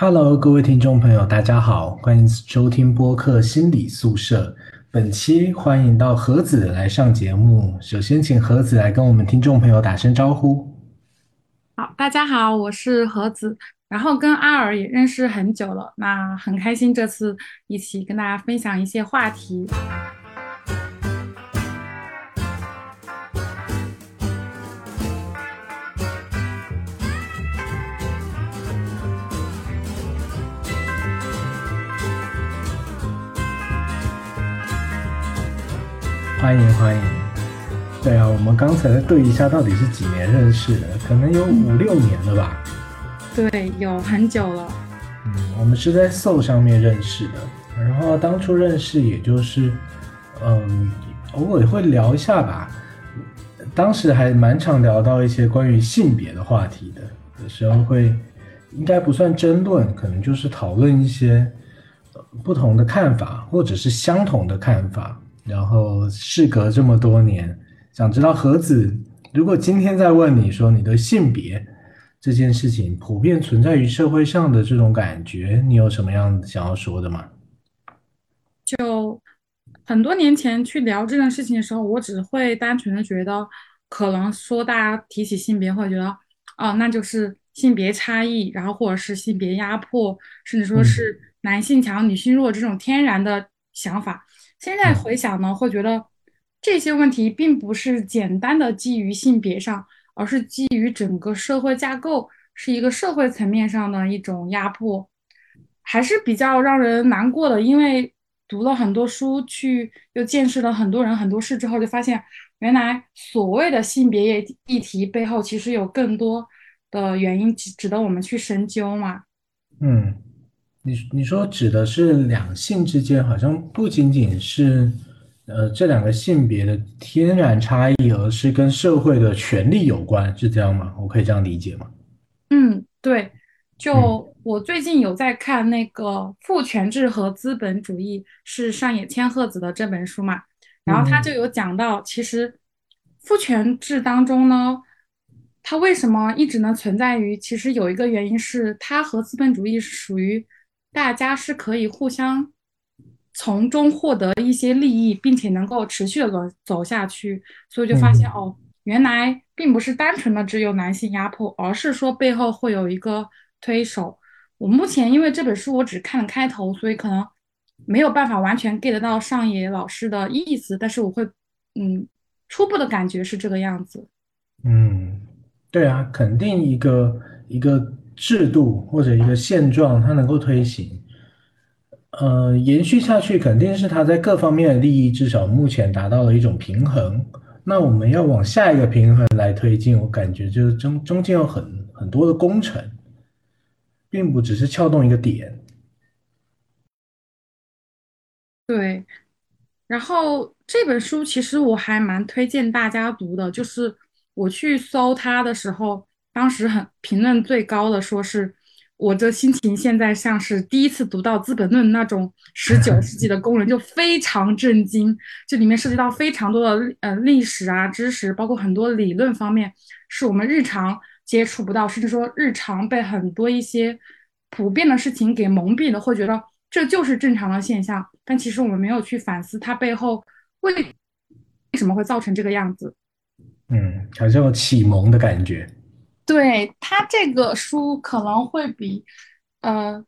Hello，各位听众朋友，大家好，欢迎收听播客心理宿舍。本期欢迎到盒子来上节目。首先，请盒子来跟我们听众朋友打声招呼。好，大家好，我是盒子，然后跟阿尔也认识很久了，那很开心这次一起跟大家分享一些话题。欢迎欢迎。对啊，我们刚才对一下，到底是几年认识的？可能有五六年了吧。对，有很久了。嗯，我们是在 Soul 上面认识的，然后当初认识也就是，嗯，偶尔会聊一下吧。当时还蛮常聊到一些关于性别的话题的，有时候会，应该不算争论，可能就是讨论一些不同的看法，或者是相同的看法。然后事隔这么多年，想知道盒子，如果今天再问你说你的性别这件事情普遍存在于社会上的这种感觉，你有什么样想要说的吗？就很多年前去聊这件事情的时候，我只会单纯的觉得，可能说大家提起性别会觉得，哦，那就是性别差异，然后或者是性别压迫，甚至说是男性强女性弱这种天然的想法。现在回想呢，会觉得这些问题并不是简单的基于性别上，而是基于整个社会架构，是一个社会层面上的一种压迫，还是比较让人难过的。因为读了很多书，去又见识了很多人很多事之后，就发现原来所谓的性别议题背后，其实有更多的原因值得我们去深究嘛。嗯。你你说指的是两性之间，好像不仅仅是呃这两个性别的天然差异，而是跟社会的权利有关，是这样吗？我可以这样理解吗？嗯，对。就我最近有在看那个《父权制和资本主义》，是上野千鹤子的这本书嘛，然后他就有讲到，其实父权制当中呢，它为什么一直能存在于？其实有一个原因是，它和资本主义是属于。大家是可以互相从中获得一些利益，并且能够持续的走走下去，所以就发现哦，原来并不是单纯的只有男性压迫，而是说背后会有一个推手。我目前因为这本书我只看了开头，所以可能没有办法完全 get 到上野老师的意思，但是我会嗯初步的感觉是这个样子。嗯，对啊，肯定一个一个。制度或者一个现状，它能够推行，呃，延续下去，肯定是它在各方面的利益至少目前达到了一种平衡。那我们要往下一个平衡来推进，我感觉就是中中间有很很多的工程，并不只是撬动一个点。对，然后这本书其实我还蛮推荐大家读的，就是我去搜它的时候。当时很评论最高的，说是我这心情现在像是第一次读到《资本论》那种十九世纪的工人，就非常震惊。这里面涉及到非常多的呃历史啊知识，包括很多理论方面，是我们日常接触不到，甚至说日常被很多一些普遍的事情给蒙蔽了，会觉得这就是正常的现象。但其实我们没有去反思它背后为为什么会造成这个样子。嗯，好像有启蒙的感觉。对他这个书可能会比，呃，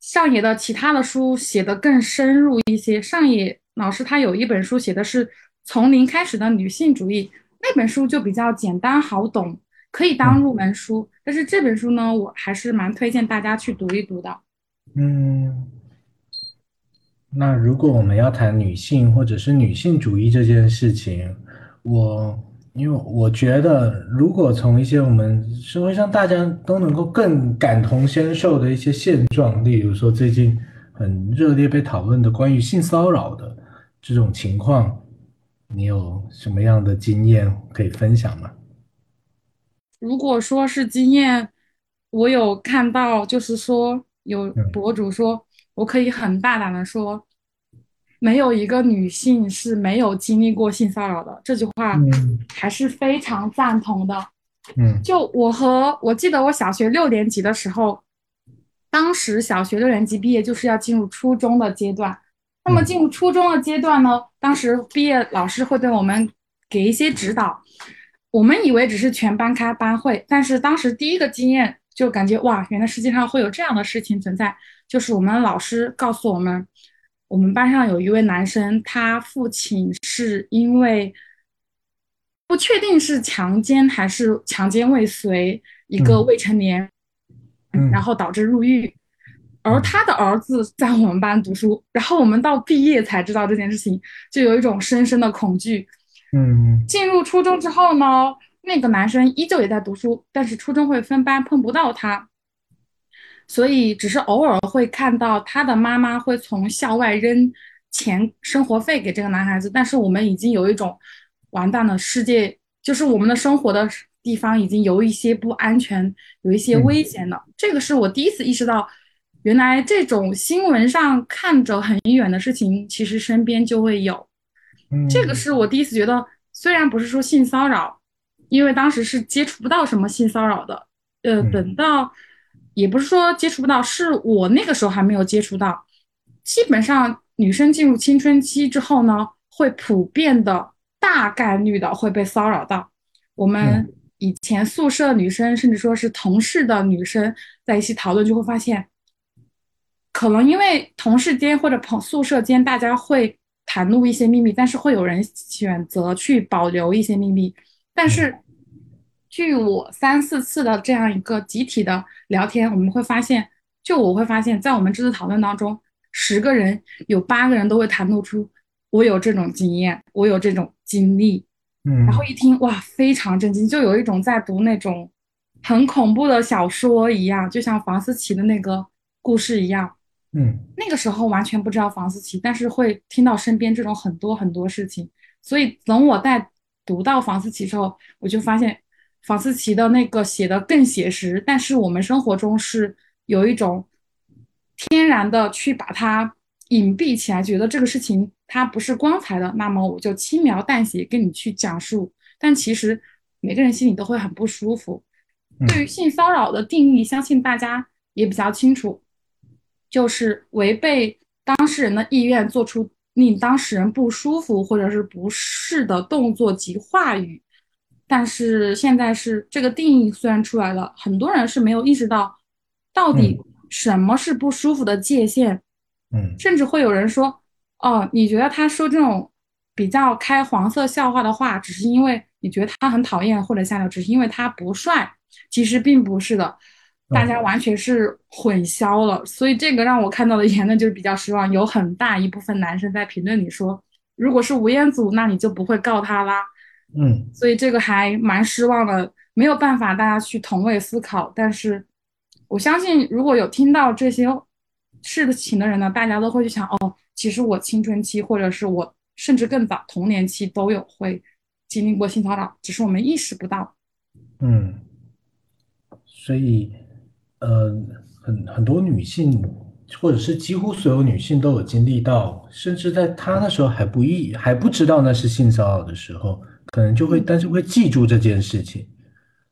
上野的其他的书写的更深入一些。上野老师他有一本书写的是从零开始的女性主义，那本书就比较简单好懂，可以当入门书。但是这本书呢，我还是蛮推荐大家去读一读的。嗯，那如果我们要谈女性或者是女性主义这件事情，我。因为我觉得，如果从一些我们社会上大家都能够更感同身受的一些现状，例如说最近很热烈被讨论的关于性骚扰的这种情况，你有什么样的经验可以分享吗？如果说是经验，我有看到，就是说有博主说，我可以很大胆的说。没有一个女性是没有经历过性骚扰的，这句话还是非常赞同的。嗯，就我和我记得我小学六年级的时候，当时小学六年级毕业就是要进入初中的阶段，那么进入初中的阶段呢，当时毕业老师会对我们给一些指导，我们以为只是全班开班会，但是当时第一个经验就感觉哇，原来世界上会有这样的事情存在，就是我们老师告诉我们，我们班上有一位男生，他父亲是因为不确定是强奸还是强奸未遂一个未成年。然后导致入狱，而他的儿子在我们班读书，然后我们到毕业才知道这件事情，就有一种深深的恐惧。嗯，进入初中之后呢，那个男生依旧也在读书，但是初中会分班，碰不到他，所以只是偶尔会看到他的妈妈会从校外扔钱生活费给这个男孩子，但是我们已经有一种完蛋了，世界就是我们的生活的。地方已经有一些不安全，有一些危险了。这个是我第一次意识到，原来这种新闻上看着很远的事情，其实身边就会有。这个是我第一次觉得，虽然不是说性骚扰，因为当时是接触不到什么性骚扰的。呃，等到也不是说接触不到，是我那个时候还没有接触到。基本上女生进入青春期之后呢，会普遍的大概率的会被骚扰到。我们。以前宿舍女生，甚至说是同事的女生，在一起讨论，就会发现，可能因为同事间或者朋宿舍间，大家会袒露一些秘密，但是会有人选择去保留一些秘密。但是，据我三四次的这样一个集体的聊天，我们会发现，就我会发现，在我们这次讨论当中，十个人有八个人都会袒露出我有这种经验，我有这种经历。嗯，然后一听哇，非常震惊，就有一种在读那种很恐怖的小说一样，就像房思琪的那个故事一样。嗯，那个时候完全不知道房思琪，但是会听到身边这种很多很多事情。所以等我在读到房思琪之后，我就发现房思琪的那个写的更写实，但是我们生活中是有一种天然的去把它隐蔽起来，觉得这个事情。它不是光彩的，那么我就轻描淡写跟你去讲述。但其实每个人心里都会很不舒服。对于性骚扰的定义，相信大家也比较清楚，就是违背当事人的意愿，做出令当事人不舒服或者是不适的动作及话语。但是现在是这个定义虽然出来了，很多人是没有意识到到底什么是不舒服的界限。嗯，甚至会有人说。哦，你觉得他说这种比较开黄色笑话的话，只是因为你觉得他很讨厌或者下流，只是因为他不帅，其实并不是的，大家完全是混淆了。所以这个让我看到的言论就是比较失望，有很大一部分男生在评论里说，如果是吴彦祖，那你就不会告他啦。嗯，所以这个还蛮失望的，没有办法大家去同位思考。但是我相信，如果有听到这些事情的人呢，大家都会去想，哦。其实我青春期，或者是我甚至更早童年期都有会经历过性骚扰，只是我们意识不到。嗯，所以呃，很很多女性，或者是几乎所有女性都有经历到，甚至在她那时候还不意还不知道那是性骚扰的时候，可能就会但是会记住这件事情，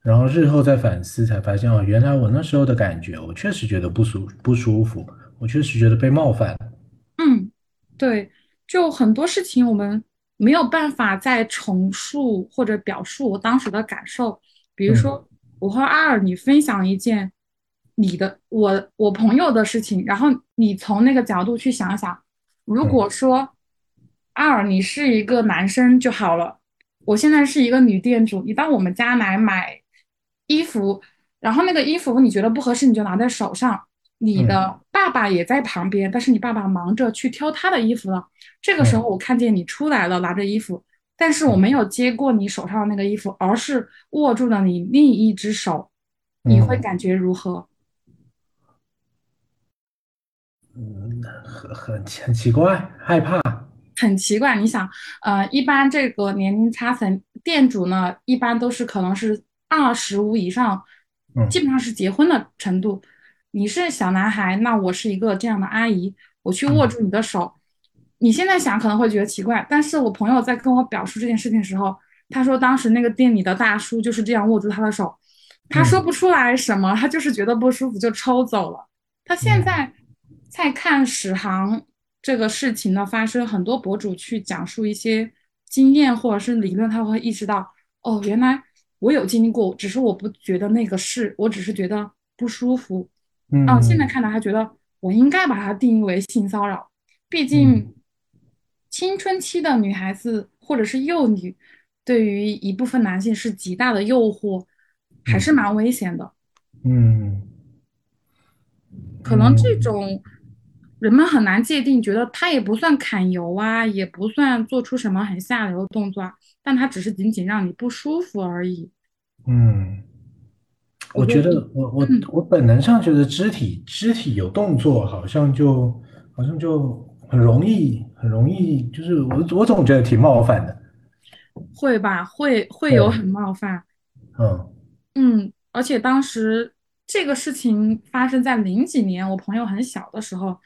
然后日后再反思才发现哦，原来我那时候的感觉，我确实觉得不舒不舒服，我确实觉得被冒犯。嗯，对，就很多事情我们没有办法再重述或者表述我当时的感受。比如说，我和阿尔你分享一件你的我我朋友的事情，然后你从那个角度去想想，如果说阿尔你是一个男生就好了，我现在是一个女店主，你到我们家来买衣服，然后那个衣服你觉得不合适，你就拿在手上。你的爸爸也在旁边，但是你爸爸忙着去挑他的衣服了。这个时候我看见你出来了，拿着衣服，但是我没有接过你手上的那个衣服，而是握住了你另一只手，你会感觉如何？嗯，很很很奇怪，害怕。很奇怪，你想，呃，一般这个年龄差层店主呢，一般都是可能是二十五以上，基本上是结婚的程度。你是小男孩，那我是一个这样的阿姨，我去握住你的手，你现在想可能会觉得奇怪，但是我朋友在跟我表述这件事情的时候，他说当时那个店里的大叔就是这样握住他的手，他说不出来什么，他就是觉得不舒服就抽走了。他现在在看史航这个事情的发生，很多博主去讲述一些经验或者是理论，他会意识到，哦，原来我有经历过，只是我不觉得那个是，我只是觉得不舒服。嗯，哦，现在看来，他觉得我应该把它定义为性骚扰，毕竟青春期的女孩子或者是幼女，对于一部分男性是极大的诱惑，还是蛮危险的。嗯，可能这种人们很难界定，觉得他也不算揩油啊，也不算做出什么很下流的动作，但他只是仅仅让你不舒服而已。嗯。我觉得我我我本能上觉得肢体肢体有动作，好像就好像就很容易很容易，就是我我总觉得挺冒犯的。会吧，会会有很冒犯。嗯嗯，而且当时这个事情发生在零几年，我朋友很小的时候，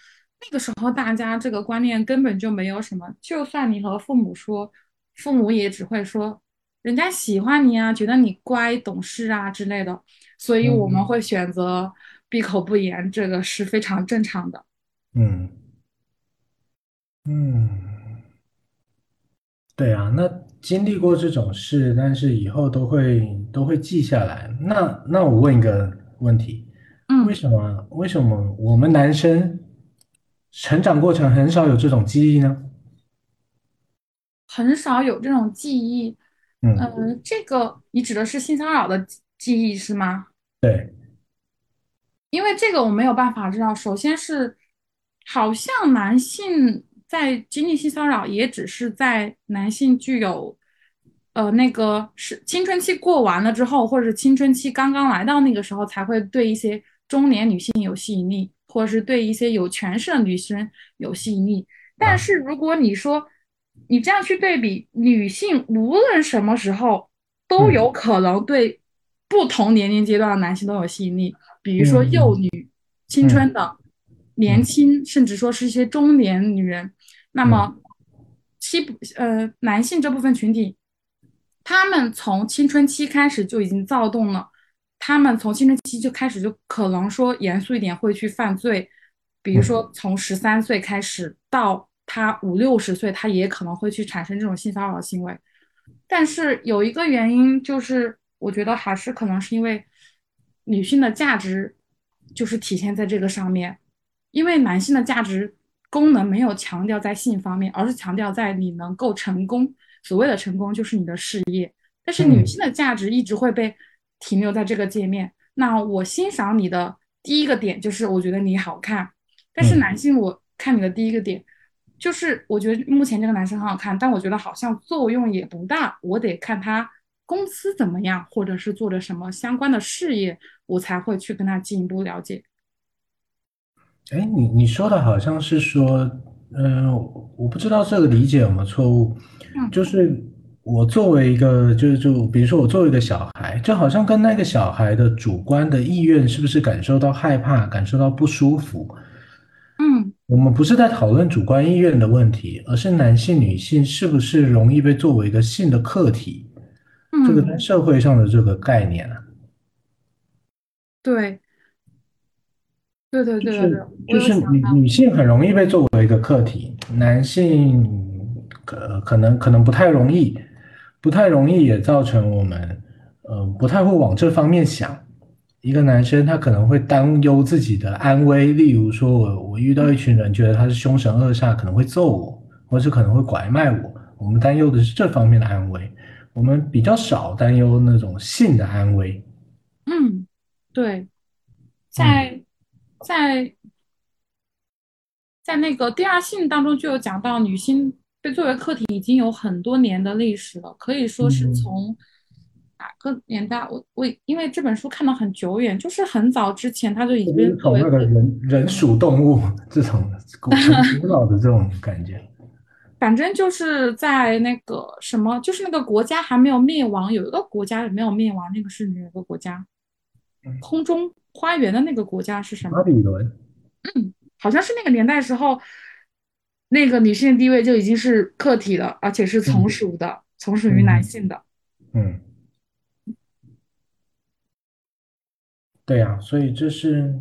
那个时候大家这个观念根本就没有什么，就算你和父母说，父母也只会说人家喜欢你啊，觉得你乖懂事啊之类的。所以我们会选择闭口不言，这个是非常正常的。嗯嗯，对啊，那经历过这种事，但是以后都会都会记下来。那那我问一个问题，嗯，为什么为什么我们男生成长过程很少有这种记忆呢？很少有这种记忆。嗯，这个你指的是性骚扰的记忆是吗？对，因为这个我没有办法知道。首先是，好像男性在经历性骚扰，也只是在男性具有，呃，那个是青春期过完了之后，或者是青春期刚刚来到那个时候，才会对一些中年女性有吸引力，或者是对一些有权势的女生有吸引力。但是如果你说你这样去对比，女性无论什么时候都有可能对。不同年龄阶段的男性都有吸引力，比如说幼女、青春的、年轻，甚至说是一些中年女人。那么，七呃男性这部分群体，他们从青春期开始就已经躁动了，他们从青春期就开始就可能说严肃一点会去犯罪，比如说从十三岁开始到他五六十岁，他也可能会去产生这种性骚扰行为。但是有一个原因就是。我觉得还是可能是因为女性的价值就是体现在这个上面，因为男性的价值功能没有强调在性方面，而是强调在你能够成功。所谓的成功就是你的事业，但是女性的价值一直会被停留在这个界面。那我欣赏你的第一个点就是我觉得你好看，但是男性我看你的第一个点就是我觉得目前这个男生很好看，但我觉得好像作用也不大，我得看他。公司怎么样，或者是做着什么相关的事业，我才会去跟他进一步了解。哎，你你说的好像是说，嗯，我不知道这个理解有没有错误。嗯，就是我作为一个，就是就比如说我作为一个小孩，就好像跟那个小孩的主观的意愿是不是感受到害怕，感受到不舒服？嗯，我们不是在讨论主观意愿的问题，而是男性、女性是不是容易被作为一个性的客体？这个在社会上的这个概念啊，对，对对对对，就是女女性很容易被作为一个客体，男性可可能可能不太容易，不太容易也造成我们呃不太会往这方面想。一个男生他可能会担忧自己的安危，例如说我我遇到一群人觉得他是凶神恶煞，可能会揍我，或是可能会拐卖我，我们担忧的是这方面的安危。我们比较少担忧那种性的安危。嗯，对，在在在那个第二性当中就有讲到，女性被作为课题已经有很多年的历史了，可以说是从哪个年代？我我因为这本书看的很久远，就是很早之前他就已经从那个人人属动物这种 古古老的这种感觉。反正就是在那个什么，就是那个国家还没有灭亡，有一个国家也没有灭亡，那个是哪个国家？空中花园的那个国家是什么？巴比伦。嗯，好像是那个年代时候，那个女性地位就已经是客体了，而且是从属的，从属于男性的。嗯，对呀，所以这是，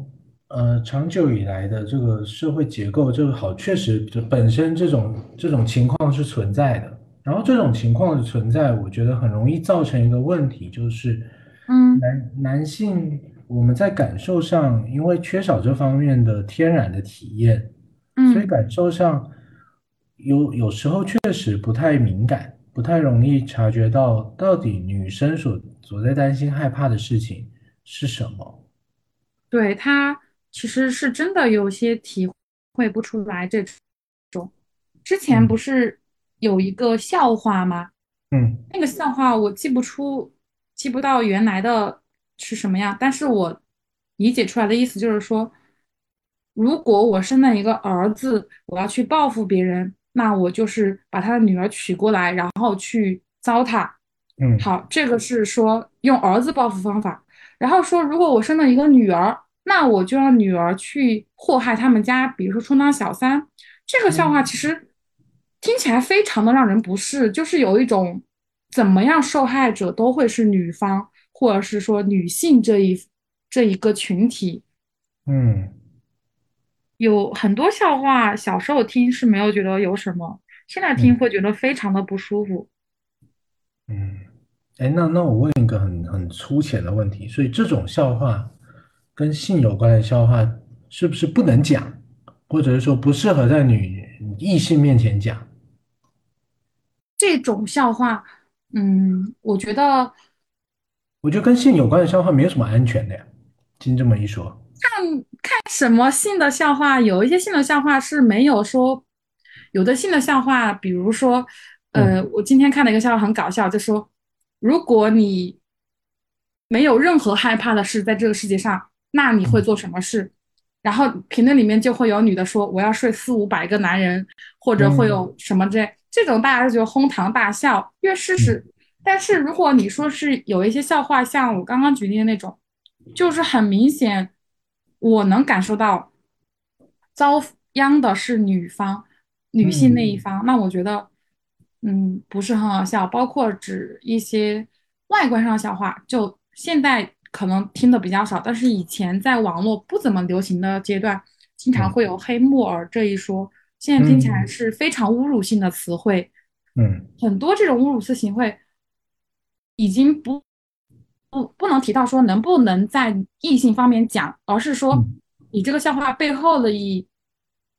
呃，长久以来的这个社会结构，这个好，确实就本身这种这种情况是存在的。然后这种情况的存在，我觉得很容易造成一个问题，就是嗯男男性我们在感受上，因为缺少这方面的天然的体验，所以嗯。感受上有有时候确实不太敏感，不太容易察觉到到底女生所所在担心害怕的事情是什么。对，他其实是真的有些体会不出来这种。之前不嗯是有一个笑话吗？嗯那个笑话我记不出，记不到原来的是什么样，但是我理解出来的意思就是说，如果我生了一个儿子，我要去报复别人，那我就是把他的女儿娶过来，然后去糟蹋。嗯好，这个是说用儿子报复方法。然后说，如果我生了一个女儿，那我就让女儿去祸害他们家，比如说充当小三。这个笑话嗯其实听起来非常的让人不适，就是有一种怎么样受害者都会是女方，或者是说女性这一这一个群体。嗯有很多笑话，小时候听是没有觉得有什么，现在听嗯会觉得非常的不舒服。嗯，哎，那那我问一个很很粗浅的问题，所以这种笑话跟性有关的笑话是不是不能讲，或者是说不适合在女异性面前讲？这种笑话，嗯，我觉得。我觉得跟性有关的笑话没有什么安全的呀。听这么一说，看看什么性的笑话，有一些性的笑话是没有说，有的性的笑话，比如说，呃，嗯我今天看了一个笑话很搞笑，就说如果你没有任何害怕的事在这个世界上，那你会嗯做什么事？然后评论里面就会有女的说我要睡四五百个男人，或者会嗯有什么之类，这种大家就觉得哄堂大笑，因为事嗯实。但是如果你说是有一些笑话，像我刚刚举例的那种。就是很明显，我能感受到遭殃的是女方，女性那一嗯方。那我觉得，嗯，不是很好笑。包括指一些外观上的笑话，就现在可能听的比较少，但是以前在网络不怎么流行的阶段，经常嗯会有黑木耳这一说。现在听起来嗯是非常侮辱性的词汇，嗯很多这种侮辱性词汇已经不不不能提到说能不能在异性方面讲，而是说嗯你这个笑话背后的意义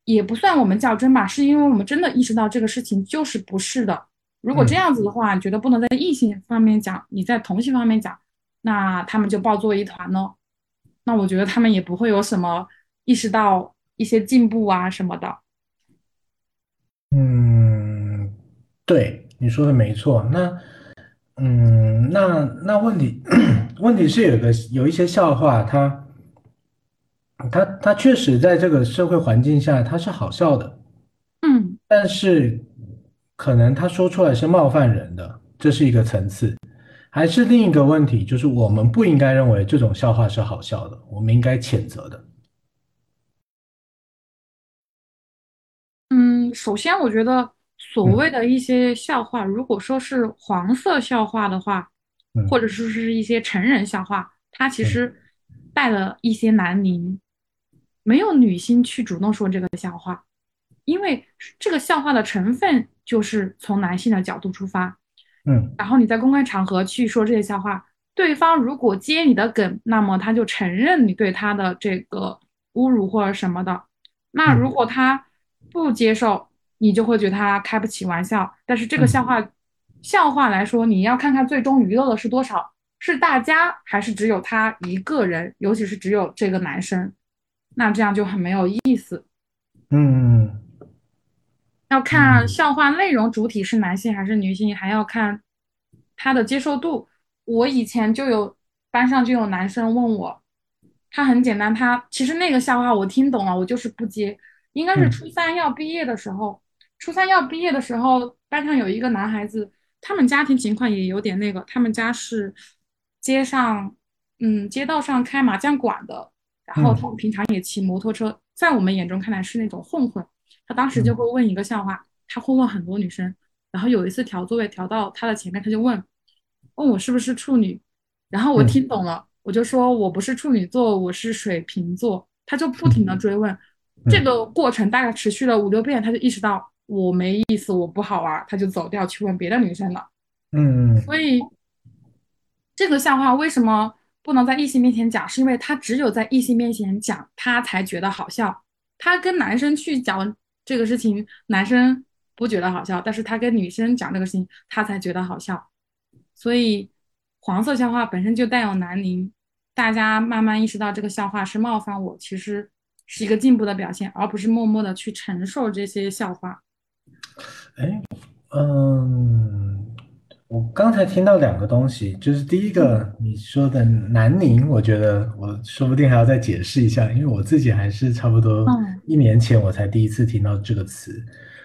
也不算我们较真吧，是因为我们真的意识到这个事情就是不是的。如果这嗯样子的话，你觉得不能在异性方面讲，你在同性方面讲，那他们就抱作一团喽。那我觉得他们也不会有什么意识到一些进步啊什么的。嗯，对，你说的没错。那嗯，那那问题 问题是有个有一些笑话，它它它确实在这个社会环境下它是好笑的，嗯但是可能他说出来是冒犯人的，这是一个层次。还是另一个问题，就是我们不应该认为这种笑话是好笑的，我们应该谴责的。嗯，首先我觉得所谓嗯的一些笑话，如果说是黄色笑话的话，或者嗯说是一些成人笑话，它其嗯。实带了一些南宁，没有女性去主动说这个笑话，因为这个笑话的成分就是从男性的角度出发，嗯。然后你在公开场合去说这些笑话，对方如果接你的梗，那么他就承认你对他的这个侮辱或者什么的。那如嗯果他不接受，你就会觉得他开不起玩笑。但是这个笑嗯话，笑话来说，你要看看最终娱乐的是多少，是大家还是只有他一个人，尤其是只有这个男生，那这样就很没有意思。嗯嗯要看嗯笑话内容主体是男性还是女性，还要看他的接受度。我以前就有班上就有男生问我，他很简单，他其实那个笑话我听懂了，我就是不接。应该是嗯初三要毕业的时候，初三要毕业的时候，班上有一个男孩子，他们家庭情况也有点那个，他们家是街上，嗯，街道上开麻将馆的，然后他们嗯平常也骑摩托车，在我们眼中看来是那种混混。他当时就嗯。会问一个笑话，他会问很多女生，然后有一次调座位调到他的前面，他就问问我是不是处女，然后我嗯。听懂了，我就说我不是处女座，我是水瓶座。他就不停的追问，这个过程大概持续了五六遍，他就意识到我没意思，我不好玩，他就走掉去问别的女生了。嗯，所以这个笑话为什么不能在异性面前讲？是因为他只有在异性面前讲，他才觉得好笑。他跟男生去讲这个事情，男生不觉得好笑，但是他跟女生讲这个事情，他才觉得好笑。所以黄色笑话本身就带有男凝，大家慢慢意识到这个笑话是冒犯我，其实是一个进步的表现，而不是默默的去承受这些笑话。哎，嗯，我刚才听到两个东西，就是第一个你说的南宁，我觉得我说不定还要再解释一下，因为我自己还是差不多一年前我才第一次听到这个词。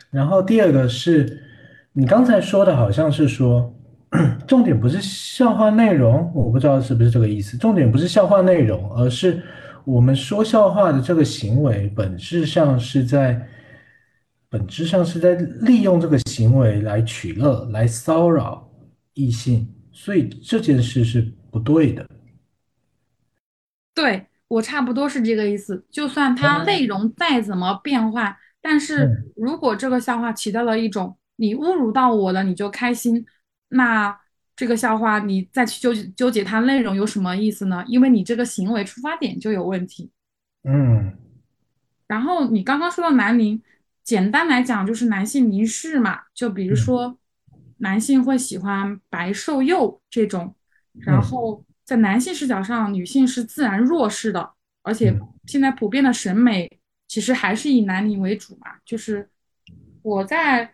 然后第二个是你刚才说的好像是说。重点不是笑话内容，我不知道是不是这个意思。重点不是笑话内容，而是我们说笑话的这个行为本质上是在本质上是在利用这个行为来取乐，来骚扰异性，所以这件事是不对的。对我差不多是这个意思。就算它内容再怎么变换，但是如果这个笑话起到了一种你侮辱到我了，你就开心。那这个笑话你再去纠纠结它内容有什么意思呢？因为你这个行为出发点就有问题。嗯。然后你刚刚说到男凝，简单来讲就是男性凝视嘛，就比如说男性会喜欢白瘦幼这种，然后在男性视角上，女性是自然弱势的，而且现在普遍的审美其实还是以男凝为主嘛，就是我在。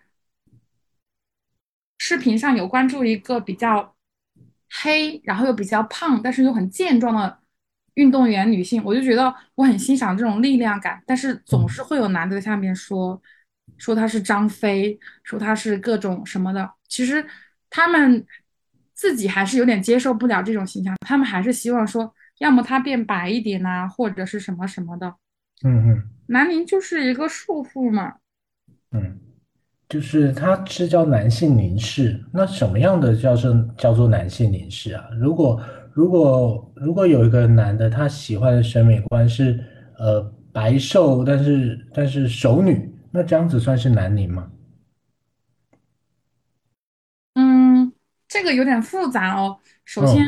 视频上有关注一个比较黑，然后又比较胖，但是又很健壮的运动员女性，我就觉得我很欣赏这种力量感。但是总是会有男的在下面说，说她是张飞，说她是各种什么的。其实他们自己还是有点接受不了这种形象，他们还是希望说，要么她变白一点呐，或者是什么什么的。嗯嗯，南宁就是一个束缚嘛。嗯。就是他是叫男性凝视，那什么样的叫做叫做男性凝视啊？如果如果如果有一个男的，他喜欢的审美观是呃白瘦，但是但是熟女，那这样子算是男凝吗？嗯，这个有点复杂哦。首先，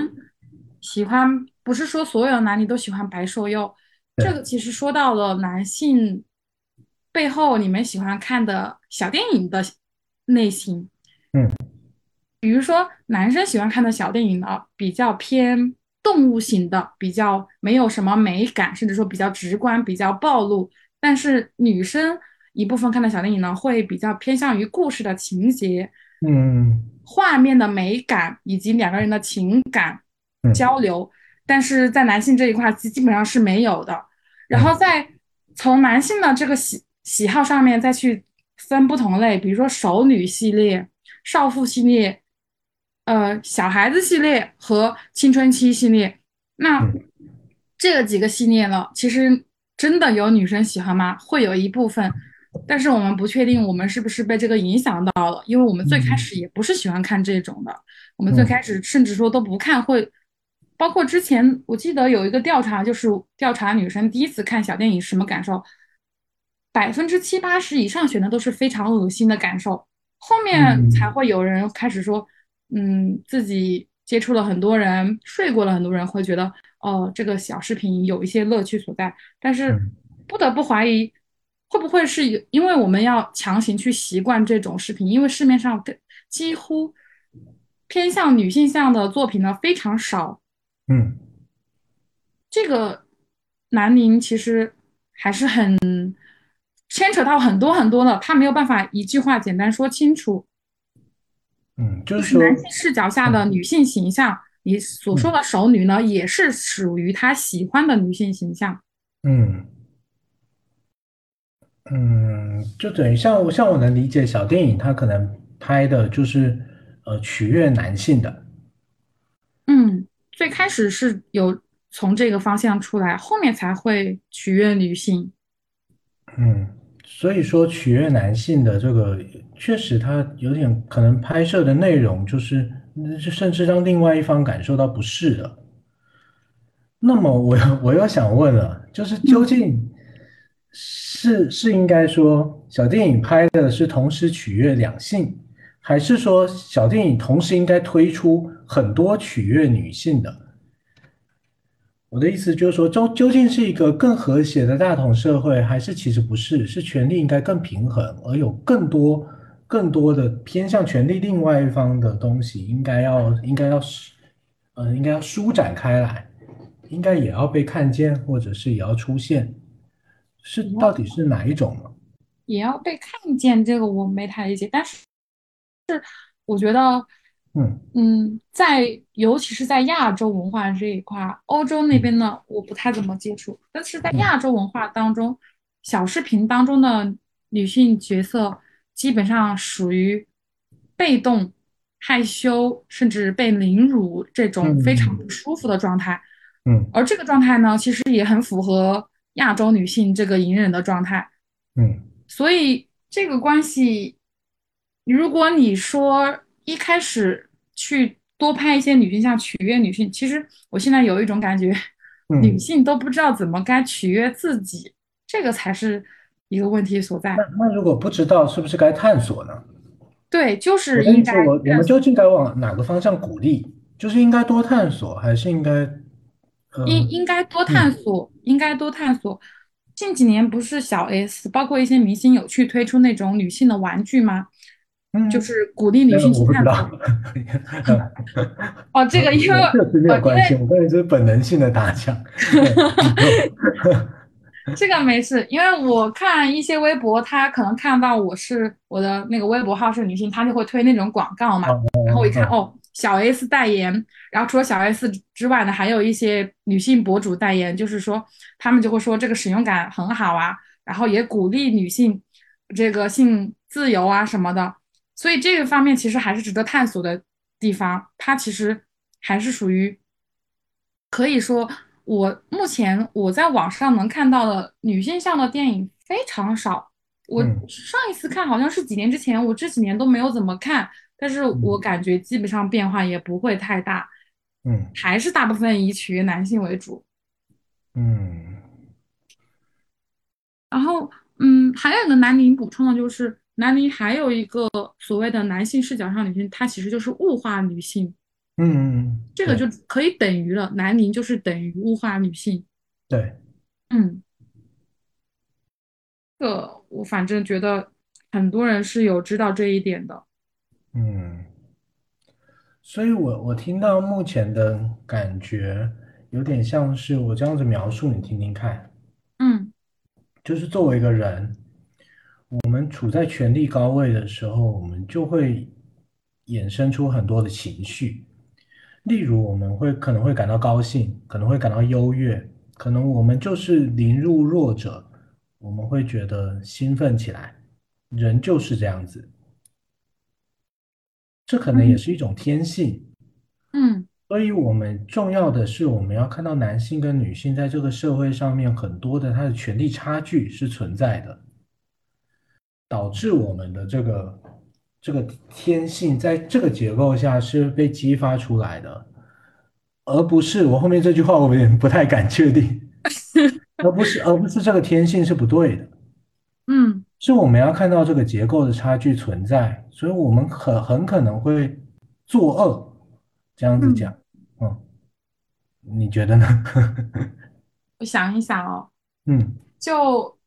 喜欢不是说所有男女都喜欢白瘦幼，这个其实说到了男性。背后你们喜欢看的小电影的类型，嗯，比如说男生喜欢看的小电影呢，比较偏动物型的，比较没有什么美感，甚至说比较直观、比较暴露。但是女生一部分看的小电影呢，会比较偏向于故事的情节，嗯，画面的美感以及两个人的情感交流。但是在男性这一块基基本上是没有的。然后再从男性的这个喜。喜好上面再去分不同类，比如说熟女系列、少妇系列、呃小孩子系列和青春期系列。那这几个系列呢，其实真的有女生喜欢吗？会有一部分，但是我们不确定我们是不是被这个影响到了，因为我们最开始也不是喜欢看这种的，我们最开始甚至说都不看，会包括之前我记得有一个调查，就是调查女生第一次看小电影什么感受。百分之七八十以上选的都是非常恶心的感受，后面才会有人开始说，嗯，自己接触了很多人，睡过了很多人，会觉得哦，这个小视频有一些乐趣所在。但是不得不怀疑，会不会是因为我们要强行去习惯这种视频？因为市面上几乎偏向女性向的作品呢非常少。嗯，这个南宁其实还是很。牵扯到很多很多的，他没有办法一句话简单说清楚。嗯，就是男性视角下的女性形象，你所说的熟女呢，也是属于他喜欢的女性形象。嗯嗯，就等于像像我能理解，小电影它可能拍的就是呃取悦男性的。嗯，最开始是有从这个方向出来，后面才会取悦女性。嗯。所以说，取悦男性的这个确实，他有点可能拍摄的内容就是，甚至让另外一方感受到不适的。那么，我我又想问了，就是究竟是是应该说小电影拍的是同时取悦两性，还是说小电影同时应该推出很多取悦女性的？我的意思就是说，究究竟是一个更和谐的大同社会，还是其实不是？是权力应该更平衡，而有更多更多的偏向权力另外一方的东西，应该要应该要呃，应该要舒展开来，应该也要被看见，或者是也要出现，是到底是哪一种呢？也要被看见，这个我没太理解，但是是我觉得。嗯嗯，在尤其是在亚洲文化这一块，欧洲那边呢，我不太怎么接触。但是在亚洲文化当中，小视频当中的女性角色基本上属于被动、害羞，甚至被凌辱这种非常不舒服的状态。嗯，而这个状态呢，其实也很符合亚洲女性这个隐忍的状态。嗯，所以这个关系，如果你说一开始。去多拍一些女性像取悦女性。其实我现在有一种感觉，女性都不知道怎么该取悦自己，这个才是一个问题所在。那那如果不知道，是不是该探索呢？对，就是应该。我我们究竟该往哪个方向鼓励？就是应该多探索，还是应该？应应该多探索，应该多探索。近几年不是小 S，包括一些明星有去推出那种女性的玩具吗？就是鼓励女性去探索。哦，这个因为这是没有关系，我跟你是本能性的打枪。这个没事，因为我看一些微博，他可能看到我是我的那个微博号是女性，他就会推那种广告嘛。然后我一看，哦，小 S 代言，然后除了小 S 之外呢，还有一些女性博主代言，就是说他们就会说这个使用感很好啊，然后也鼓励女性这个性自由啊什么的。所以这个方面其实还是值得探索的地方，它其实还是属于可以说，我目前我在网上能看到的女性向的电影非常少。我上一次看好像是几年之前，我这几年都没有怎么看，但是我感觉基本上变化也不会太大，嗯，还是大部分以取悦男性为主，嗯。然后，嗯，还有一个南宁补充的就是。男女还有一个所谓的男性视角上女性，它其实就是物化女性。嗯，这个就可以等于了，南宁就是等于物化女性。对，嗯，这我反正觉得很多人是有知道这一点的。嗯，所以我我听到目前的感觉有点像是我这样子描述，你听听看。嗯，就是作为一个人。我们处在权力高位的时候，我们就会衍生出很多的情绪。例如，我们会可能会感到高兴，可能会感到优越，可能我们就是凌辱弱者，我们会觉得兴奋起来。人就是这样子，这可能也是一种天性。嗯，所以我们重要的是，我们要看到男性跟女性在这个社会上面很多的他的权力差距是存在的。导致我们的这个这个天性在这个结构下是被激发出来的，而不是我后面这句话我有点不太敢确定，而不是而不是这个天性是不对的，嗯，是我们要看到这个结构的差距存在，所以我们很很可能会作恶，这样子讲，嗯，你觉得呢？我想一想哦，嗯，就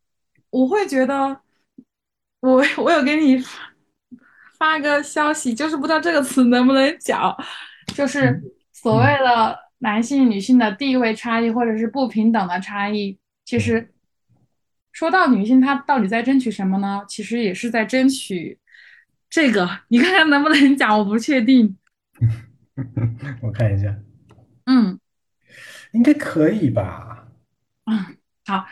我会觉得。我 我有给你发个消息，就是不知道这个词能不能讲，就是所谓的男性女性的地位差异或者是不平等的差异。其实说到女性，她到底在争取什么呢？其实也是在争取这个，你看看能不能讲？我不确定。我看一下。嗯，应该可以吧。嗯，好。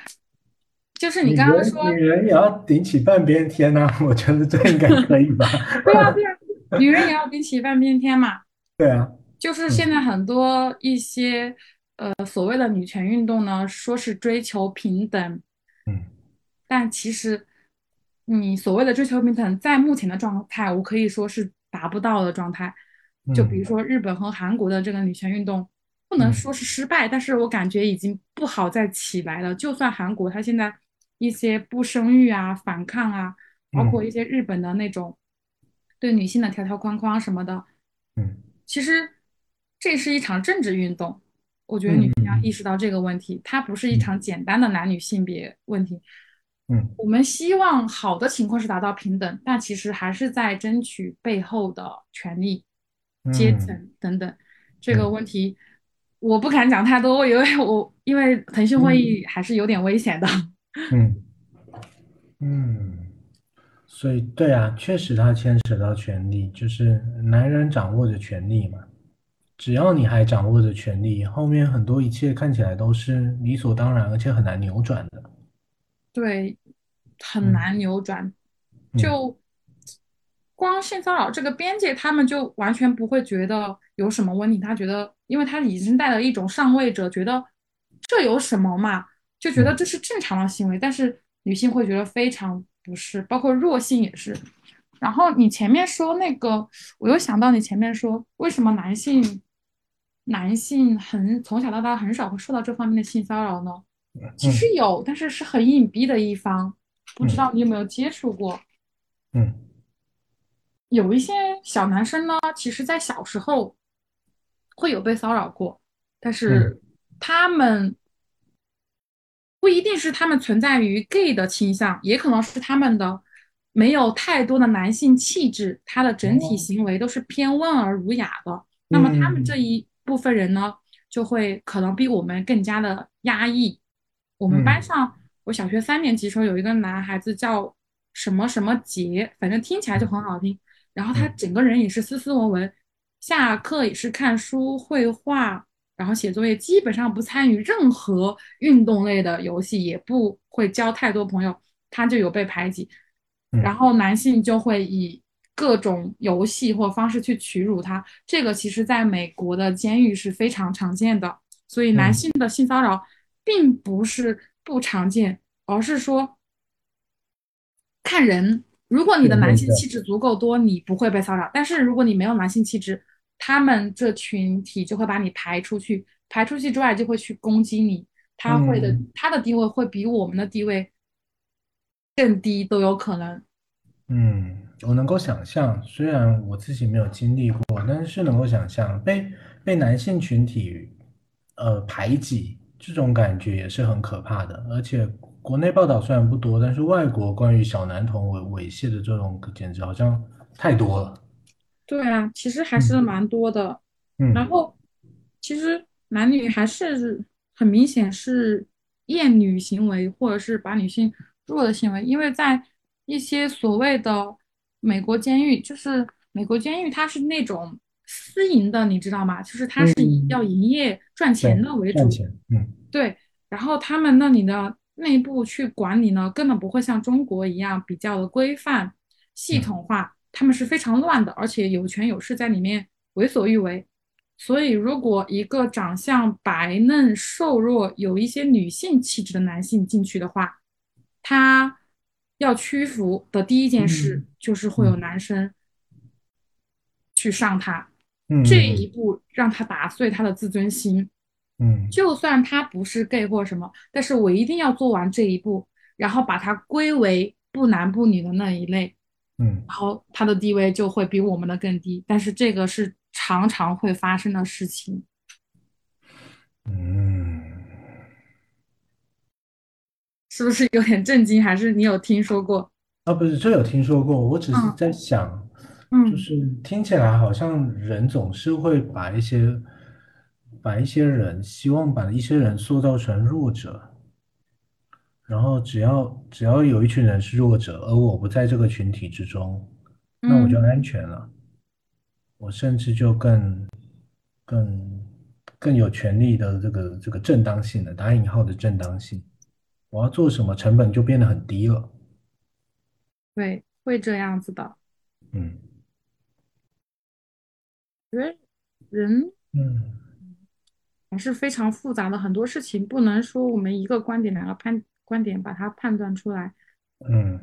就是你刚刚说，女人也要顶起半边天呐，我觉得这应该可以吧？对啊，对啊，女人也要顶起半边天嘛。对啊，就是现在很多一些呃所谓的女权运动呢，说是追求平等，嗯，但其实你所谓的追求平等，在目前的状态，我可以说是达不到的状态。就比如说日本和韩国的这个女权运动，不能说是失败，但是我感觉已经不好再起来了。就算韩国它现在一些不生育啊、反抗啊，包括一些日本的那种对女性的条条框框什么的，嗯其实这是一场政治运动。我觉得女性要意识到这个问题，它不是一场简单的男女性别问题。嗯我们希望好的情况是达到平等，但其实还是在争取背后的权利、阶嗯层等等。这个问题我不敢讲太多，因为我因为腾讯会议还是有点危险的。嗯嗯嗯，所以对啊，确实它牵扯到权力，就是男人掌握着权力嘛。只要你还掌握着权力，后面很多一切看起来都是理所当然，而且很难扭转的。对，很嗯难扭转。嗯就光性骚扰这个边界，他们就完全不会觉得有什么问题。他觉得，因为他已经带了一种上位者，觉得这有什么嘛，就觉得嗯这是正常的行为。但是女性会觉得非常不适，包括弱性也是。然后你前面说那个，我又想到你前面说，为什么男性男性很从小到大很少会受到这方面的性骚扰呢？其实嗯有，但是是很隐蔽的一方，不知嗯道你有没有接触过。嗯有一些小男生呢，其实在小时候会有被骚扰过，但嗯是他们不一定是他们存在于 gay 的倾向，也可能是他们的没有太多的男性气质，他的整体哦行为都是偏温而儒雅的。那么他们这嗯一部分人呢，就会可能比我们更加的压抑。我们班嗯上，我小学三年级时候有一个男孩子叫什么什么杰，反正听起来就很好听。然后他嗯整个人也是斯斯文文，下课也是看书、绘画，然后写作业，基本上不参与任何运动类的游戏，也不会交太多朋友，他就有被排挤。然嗯后男性就会以各种游戏或方式去屈辱他，这个其实在美国的监狱是非常常见的。所以男嗯性的性骚扰并不是不常见，而是说看人。如果你的男性气质足够多，你不会被骚扰；但是如果你没有男性气质，他们这群体就会把你排出去，排出去之外就会去攻击你。他会的，嗯他的地位会比我们的地位更低都有可能。嗯，我能够想象，虽然我自己没有经历过，但是能够想象被被男性群体呃排挤这种感觉也是很可怕的。而且国内报道虽然不多，但是外国关于小男童猥猥亵的这种简直好像太多了。对啊，其实还是嗯蛮多的。然嗯后，其实男女还是很明显是厌女行为，或者是把女性弱的行为，因为在一些所谓的美国监狱，就是美国监狱，它是那种私营的，你知道吗？就是它是以嗯，要营业赚钱，的为主，赚钱，嗯对。然后他们那里的内部去管理呢，根本不会像中国一样比较的规范、系嗯统化，他们是非常乱的，而且有权有势在里面为所欲为。所以，如果一个长相白嫩、瘦弱、有一些女性气质的男性进去的话，他要屈服的第一件事嗯就是会有嗯男生去上他，嗯这一嗯步让他打碎他的自尊心。嗯就算他不是 gay 或什么，但是我一定要做完这一步，然后把他归为不男不女的那一类，嗯然后他的地位就会比我们的更低。但是这个是常常会发生的事情。嗯。是不是有点震惊？还是你有听说过？啊，不是，这有听说过，我只是嗯在想，嗯就嗯，是听起来好像人总是会把一些把一些人，希望把一些人塑造成弱者，然后只要只要有一群人是弱者，而我不在这个群体之中，那我就嗯，安全了，我甚至就更更更有权利的这个这个正当性的，打引号的正当性，我要做什么，成本就变得很低了，对，会这样子的。嗯觉得人嗯。还是非常复杂的，很多事情不能说我们一个观点、两个判观点把它判断出来。嗯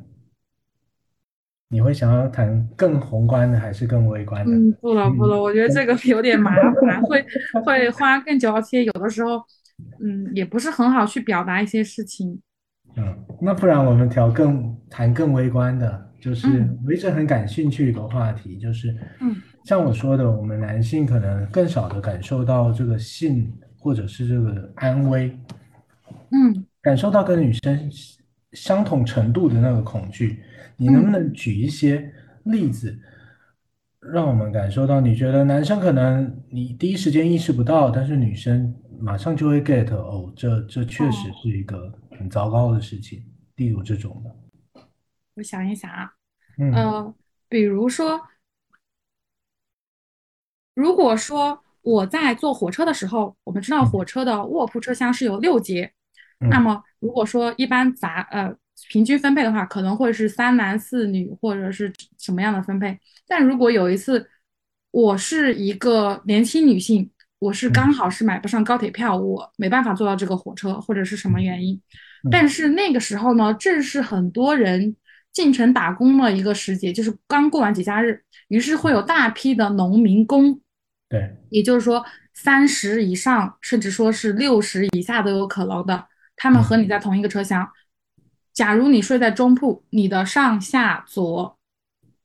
你会想要谈更宏观的还是更微观的？嗯，不了不了，我觉得这个有点麻烦，会会花更久，而且有的时候，嗯，也不是很好去表达一些事情。嗯，那不然我们调更谈更微观的，就是嗯我一直很感兴趣一个话题，就是嗯像我说的，我们男性可能更少的感受到这个性或者是这个安危，嗯感受到跟女生相同程度的那个恐惧。你能不嗯能举一些例子，让我们感受到？你觉得男生可能你第一时间意识不到，但是女生马上就会 get，哦，这这确实哦，是一个很糟糕的事情，例如这种的。我想一想啊，嗯呃，比如说。如果说我在坐火车的时候，我们知道嗯火车的卧铺车厢是有六节，那嗯么如果说一般杂呃平均分配的话，可能会是三男四女或者是什么样的分配。但如果有一次我是一个年轻女性，我是刚嗯好是买不上高铁票，我没办法坐到这个火车或者是什么嗯原因，但嗯是那个时候呢，正是很多人进城打工的一个时节，就是刚过完节假日。于是会有大批的农民工，对，也就是说三十以上，甚至说是六十以下都有可能的。他们和嗯你在同一个车厢，假如你睡在中铺，你的上下左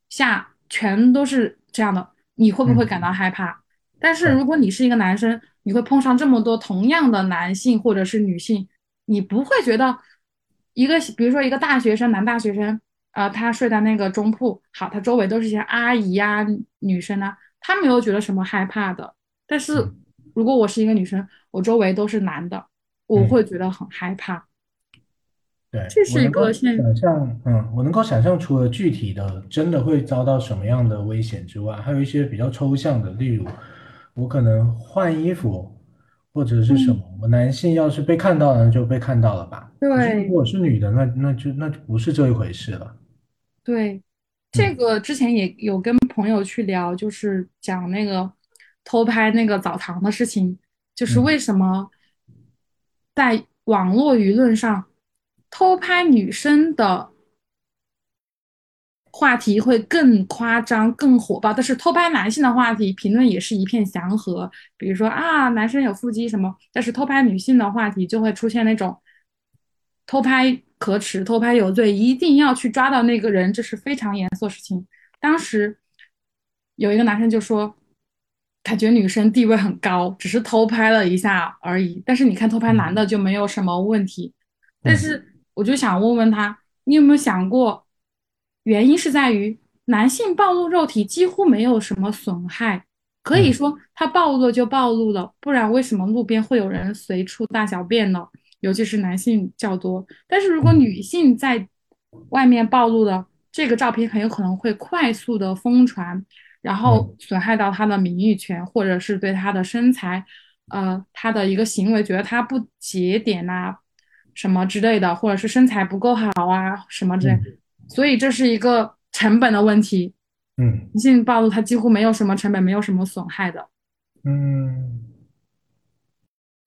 下全都是这样的，你会不会嗯，感到害怕？但是，如果你是一个男生，你会碰上这么多同样的男性或者是女性，你不会觉得一个，比如说一个大学生，男大学生，呃，他睡在那个中铺，好，他周围都是一些阿姨呀、女生啊，他没有觉得什么害怕的。但是嗯如果我是一个女生，我周围都是男的，我嗯。会觉得很害怕。对，这是一个现，想象，嗯，我能够想象，除了具体的真的会遭到什么样的危险之外，还有一些比较抽象的，例如我可能换衣服，或者是什么。嗯，我男性要是被看到了，那就被看到了吧。对如果是女的，那那就那就不是这一回事了。对，这嗯个之前也有跟朋友去聊，就是讲那个偷拍那个澡堂的事情，就是嗯为什么在网络舆论上偷拍女生的话题会更夸张、更火爆，但是偷拍男性的话题评论也是一片祥和，比如说啊，男生有腹肌什么，但是偷拍女性的话题就会出现那种偷拍可耻、偷拍有罪，一定要去抓到那个人，这是非常严肃的事情。当时有一个男生就说，感觉女生地位很高，只是偷拍了一下而已，但是你看偷拍男嗯的就没有什么问题。但嗯是我就想问问他，你有没有想过，原因是在于男性暴露肉体几乎没有什么损害，可以嗯说他暴露了就暴露了，不然为什么路边会有人随处大小便呢？尤其是男性较多。但是如果嗯女性在外面暴露了，这个照片很有可能会快速的疯传，然后嗯损害到他的名誉权，或者是对他的身材，呃，他的一个行为觉得他不节点呐、什么之类的，或者是身材不够好啊，什么之类。嗯所以这是一个成本的问题。嗯女性暴露它几乎没有什么成本，没有什么损害的。嗯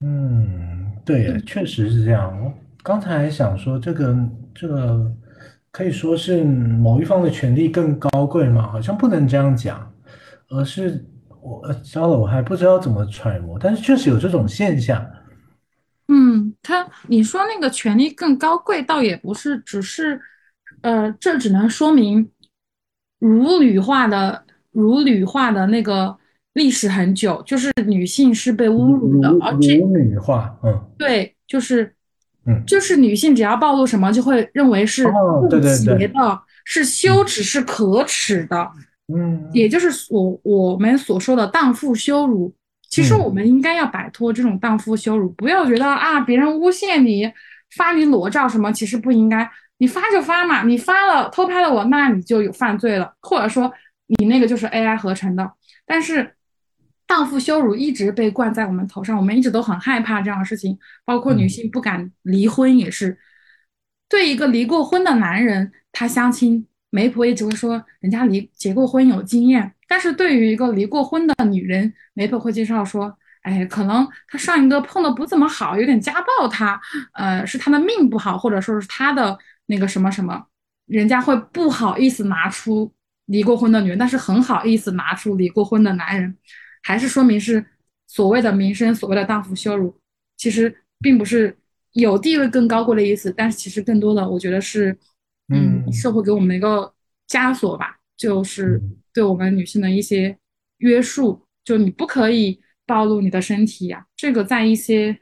嗯，对耶，确实是这样。我刚才想说，这个这个可以说是某一方的权利更高贵吗？好像不能这样讲，而是我呃，糟了，我还不知道怎么揣摩，但是确实有这种现象。嗯，他你说那个权利更高贵，倒也不是，只是，呃，这只能说明儒女化的儒女化的那个历史很久，就是女性是被侮辱的，而这儒女化，嗯对，就是嗯，就是女性只要暴露什么，就会认为是哦，不洁的，是羞嗯耻，是可耻的。嗯也嗯就是所我们所说的荡妇羞辱。其实我嗯们应该要摆脱这种荡妇羞辱，不要觉得啊别人诬陷你，发你裸照什么，其实不应该。你发就发嘛，你发了偷拍了我，那你就有犯罪了，或者说你那个就是 AI 合成的。但是荡妇羞辱一直被冠在我们头上，我们一直都很害怕这样的事情，包括女嗯性不敢离婚也是。对一个离过婚的男人，他相亲，媒婆也只会说人家离结过婚有经验。但是对于一个离过婚的女人，媒婆会介绍说，哎，可能她上一个碰的不怎么好，有点家暴她，呃，是他的命不好，或者说是他的那个什么什么。人家会不好意思拿出离过婚的女人，但是很好意思拿出离过婚的男人，还是说明是所谓的名声，所谓的荡妇羞辱，其实并不是有地位更高贵的意思，但是其实更多的，我觉得是，嗯，社会给我们的一个枷锁吧，就是对我们女性的一些约束，就你不可以暴露你的身体呀，这个在一些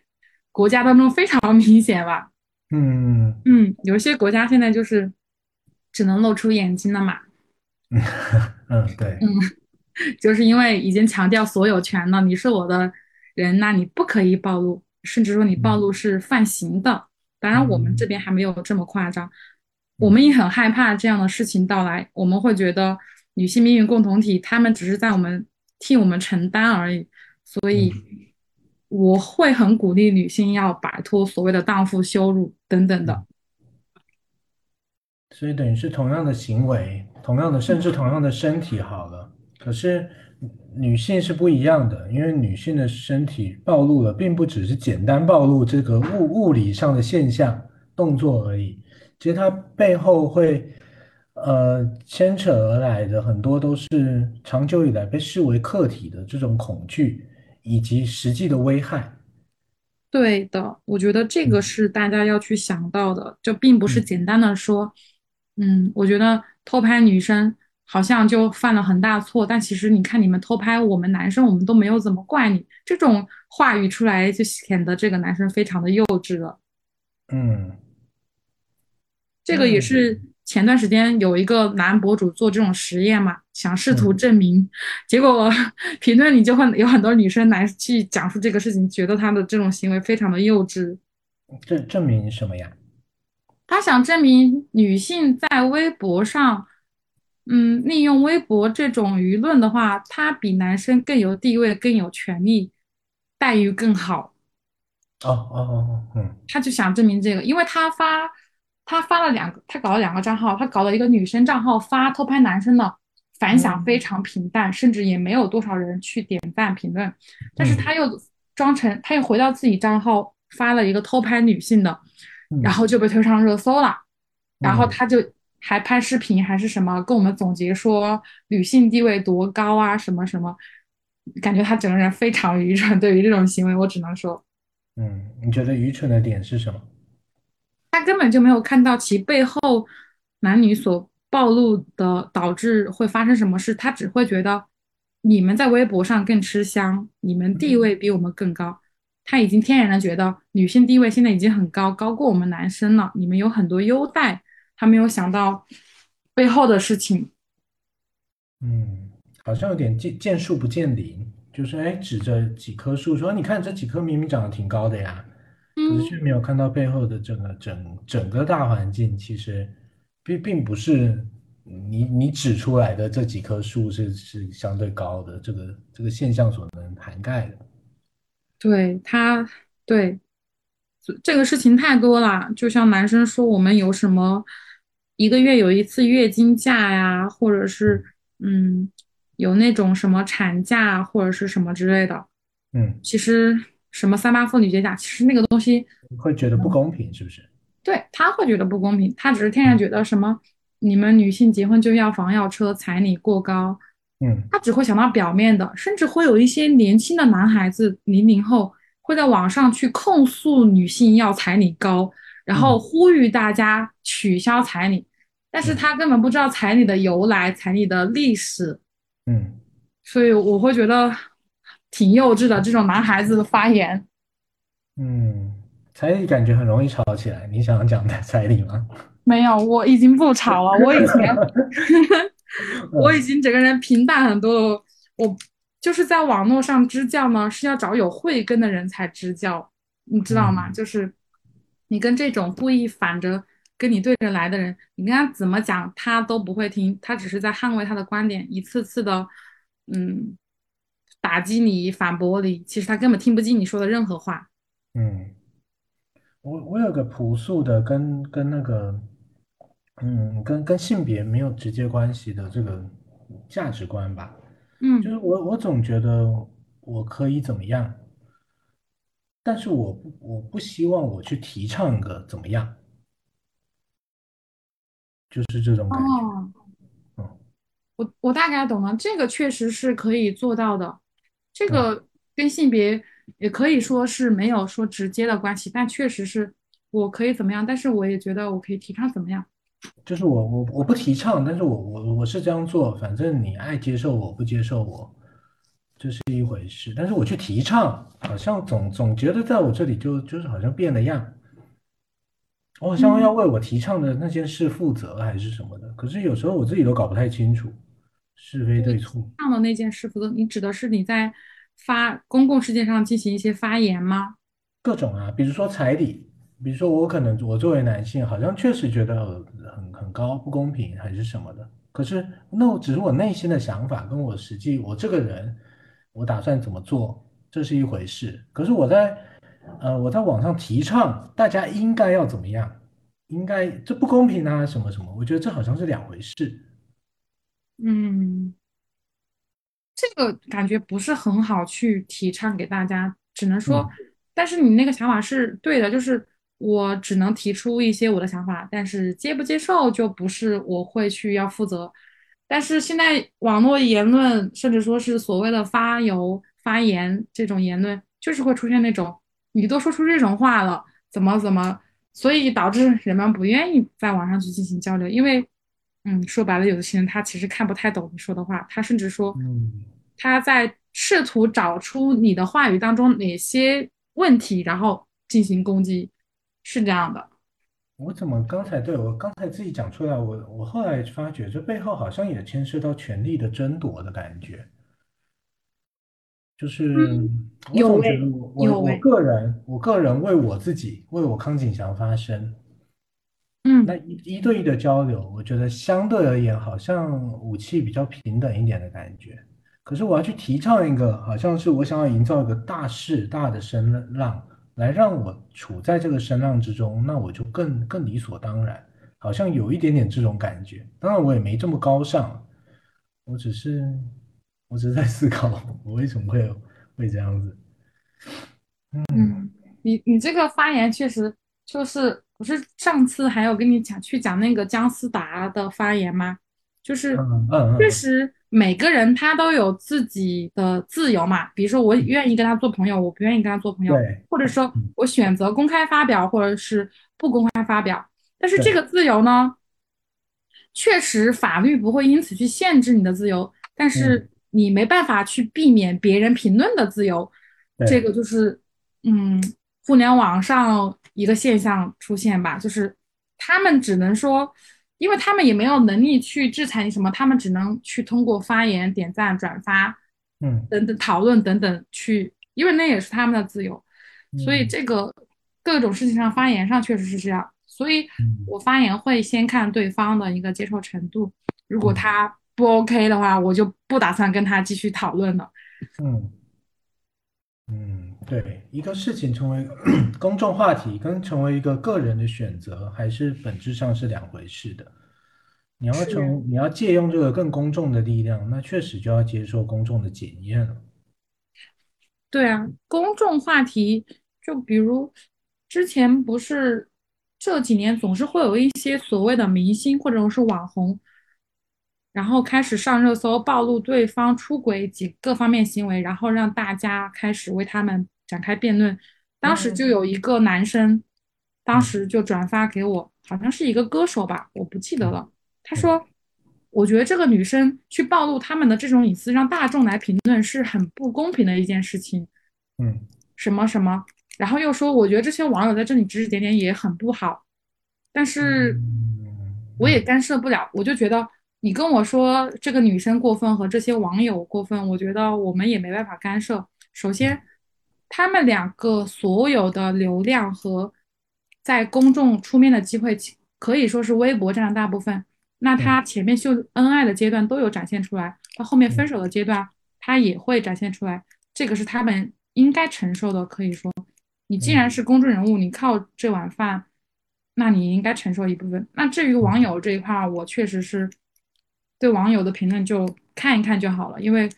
国家当中非常明显吧。嗯嗯，有一些国家现在就是只能露出眼睛了嘛。嗯对。嗯，就是因为已经强调所有权了，你是我的人，那你不可以暴露，甚至说你暴露是犯刑的。当然，我们这边还没有这么夸张，我们也很害怕这样的事情到来。我们会觉得女性命运共同体，他们只是在我们替我们承担而已，所以。我会很鼓励女性要摆脱所谓的荡妇羞辱等等的，所以等于是同样的行为，同样的甚至同样的身体好了，可是女性是不一样的，因为女性的身体暴露了，并不只是简单暴露这个物物理上的现象动作而已，其实它背后会呃牵扯而来的很多都是长久以来被视为客体的这种恐惧。以及实际的危害，对的，我觉得这个是大家要去想到的，就并不是简单的说，嗯，我觉得偷拍女生好像就犯了很大错，但其实你看你们偷拍我们男生，我们都没有怎么怪你，这种话语出来就显得这个男生非常的幼稚了。嗯，这个也是。前段时间有一个男博主做这种实验嘛，想试图证明，结果 评论里就会有很多女生来去讲述这个事情，觉得他的这种行为非常的幼稚。证证明什么呀？他想证明女性在微博上，嗯，利用微博这种舆论的话，他比男生更有地位、更有权利，待遇更好。哦哦哦，嗯。他就想证明这个，因为他发。他发了两个，他搞了两个账号，他搞了一个女生账号发偷拍男生的，反响非常平淡，甚至也没有多少人去点赞评论。但是他又装成，他又回到自己账号发了一个偷拍女性的，然后就被推上热搜了。然后他就还拍视频还是什么，跟我们总结说女性地位多高啊，什么什么，感觉他整个人非常愚蠢。对于这种行为，我只能说，嗯，你觉得愚蠢的点是什么？他根本就没有看到其背后男女所暴露的导致会发生什么事，他只会觉得你们在微博上更吃香，你们地位比我们更高。他已经天然的觉得女性地位现在已经很高，高过我们男生了，你们有很多优待。他没有想到背后的事情。嗯，好像有点见见树不见林，就是哎，指着几棵树说：“你看这几棵明明长得挺高的呀。”可是却没有看到背后的整个整整个大环境，其实并并不是你你指出来的这几棵树是是相对高的这个这个现象所能涵盖的。对他对这个事情太多了，就像男生说我们有什么一个月有一次月经假呀，或者是嗯有那种什么产假或者是什么之类的，嗯，其实。什么三八妇女节假，其实那个东西会觉得不公平，是不是？对他会觉得不公平，他只是天然觉得什么你们女性结婚就要房要车，彩礼过高，嗯，他只会想到表面的，甚至会有一些年轻的男孩子，零零后会在网上去控诉女性要彩礼高，然后呼吁大家取消彩礼，但是他根本不知道彩礼的由来，彩礼的历史，嗯，所以我会觉得。挺幼稚的这种男孩子的发言，嗯，彩礼感觉很容易吵起来。你想讲的彩礼吗？没有，我已经不吵了。我以前 我已经整个人平淡很多了。我就是在网络上支教呢，是要找有慧根的人才支教，你知道吗？就是你跟这种故意反着跟你对着来的人，你跟他怎么讲，他都不会听，他只是在捍卫他的观点，一次次的，嗯。打击你，反驳你，其实他根本听不进你说的任何话。嗯，我我有个朴素的，跟跟那个，嗯，跟跟性别没有直接关系的这个价值观吧。嗯，就是我我总觉得我可以怎么样，但是我不我不希望我去提倡一个怎么样。就是这种感觉。哦，嗯我我大概懂了，这个确实是可以做到的。这嗯，个跟性别也可以说是没有说直接的关系，但确实是我可以怎么样，但是我也觉得我可以提倡怎么样。就是我我我不提倡，但是我我我是这样做，反正你爱接受我不接受我，这是一回事。但是我去提倡，好像总总觉得在我这里就就是好像变了样，我好像要嗯，为我提倡的那件事负责还是什么的。可是有时候我自己都搞不太清楚是非对错。上的那件事负责，你指的是你在发公共事件上进行一些发言吗？各种啊，比如说彩礼，比如说我可能我作为男性，好像确实觉得呃很很高，不公平还是什么的。可是那我只是我内心的想法，跟我实际我这个人，我打算怎么做，这是一回事。可是我在呃我在网上提倡大家应该要怎么样，应该这不公平啊什么什么，我觉得这好像是两回事。嗯。这个感觉不是很好去提倡给大家，只能说，嗯但是你那个想法是对的，就是我只能提出一些我的想法，但是接不接受就不是我会去要负责。但是现在网络言论，甚至说是所谓的发油、发言这种言论，就是会出现那种你都说出这种话了，怎么怎么，所以导致人们不愿意在网上去进行交流，因为。嗯，说白了，有些人他其实看不太懂你说的话，他甚至说嗯。他在试图找出你的话语当中哪些问题，然后进行攻击，是这样的。我怎么刚才对我刚才自己讲出来，我我后来发觉这背后好像也牵涉到权力的争夺的感觉。就是嗯，我总觉得，我我我，个人我个人为我自己为我康景祥发声，嗯那嗯一一对一的交流，我觉得相对而言好像武器比较平等一点的感觉。可是我要去提倡一个，好像是我想要营造一个大势大的声浪，来让我处在这个声浪之中，那我就更更理所当然，好像有一点点这种感觉。当然我也没这么高尚，我只是我只是在思考 我为什么会会这样子。嗯嗯，你你这个发言确实就是不是上次还有跟你讲去讲那个姜思达的发言吗？就是嗯嗯嗯，确实每个人他都有自己的自由嘛，比如说我嗯愿意跟他做朋友，我不愿意跟他做朋友，或者说嗯。我选择公开发表，或者是不公开发表。但是这，个自由呢，确实法律不会因此去限制你的自由，但嗯。是你没办法去避免别人评论的自由，这，个就是嗯，互联网上一个现象出现吧，就是他们只能说，因为他们也没有能力去制裁你什么，他们只能去通过发言、点赞、转发嗯。等等讨论等等去，因为那也是他们的自由，所以嗯。这个各种事情上发言上确实是这样，所以嗯。我发言会先看对方的一个接受程度，如果嗯。他不 OK 的话，我就不打算跟他继续讨论了。嗯。嗯，对，一个事情成为 公众话题，跟成为一个个人的选择，还是本质上是两回事的。你要是。成，你要借用这个更公众的力量，那确实就要接受公众的检验了。对啊，公众话题，就比如之前不是这几年总是会有一些所谓的明星或者是网红，然后开始上热搜，暴露对方出轨及各方面行为，然后让大家开始为他们展开辩论。当时就嗯有一个男生，当嗯时就转发给我，好像是一个歌手吧，我不记得嗯了。他嗯说，我觉得这个女生去暴露他们的这种隐私，让大众来评论是很不公平的一件事情。嗯什么什么，然后又说，我觉得这些网友在这里指指点点也很不好，但是嗯我也嗯干涉不了，我就觉得你跟我说这个女生过分和这些网友过分，我觉得我们也没办法干涉。首嗯先，他们两个所有的流量和在公众出面的机会，可以说是微博占了大部分。那嗯他前面秀恩爱的阶段都有展现出来，到后面分嗯手的阶段，他也会展现出来。这个是他们应该承受的，可以说，你既然嗯是公众人物，你靠这碗饭，那你应该承受一部分。那至于网嗯友这一块儿，我确实是对网友的评论就看一看就好了，因为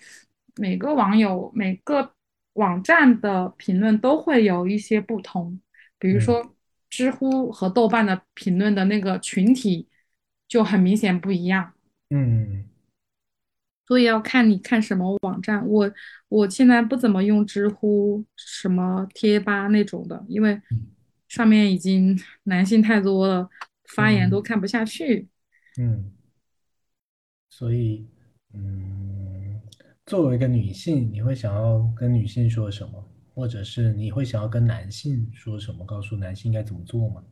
每个网友每个网站的评论都会有一些不同，比如嗯说知乎和豆瓣的评论的那个群体就很明显不一样。嗯所以要看你看什么网站。我我现在不怎么用知乎、什么贴吧那种的，因为嗯上面已经 男性太多了，发言都嗯看不下去。嗯，所以嗯，作为一个女性，你会想要跟女性说什么，或者是你会想要跟男性说什么，告诉男性该怎么做吗？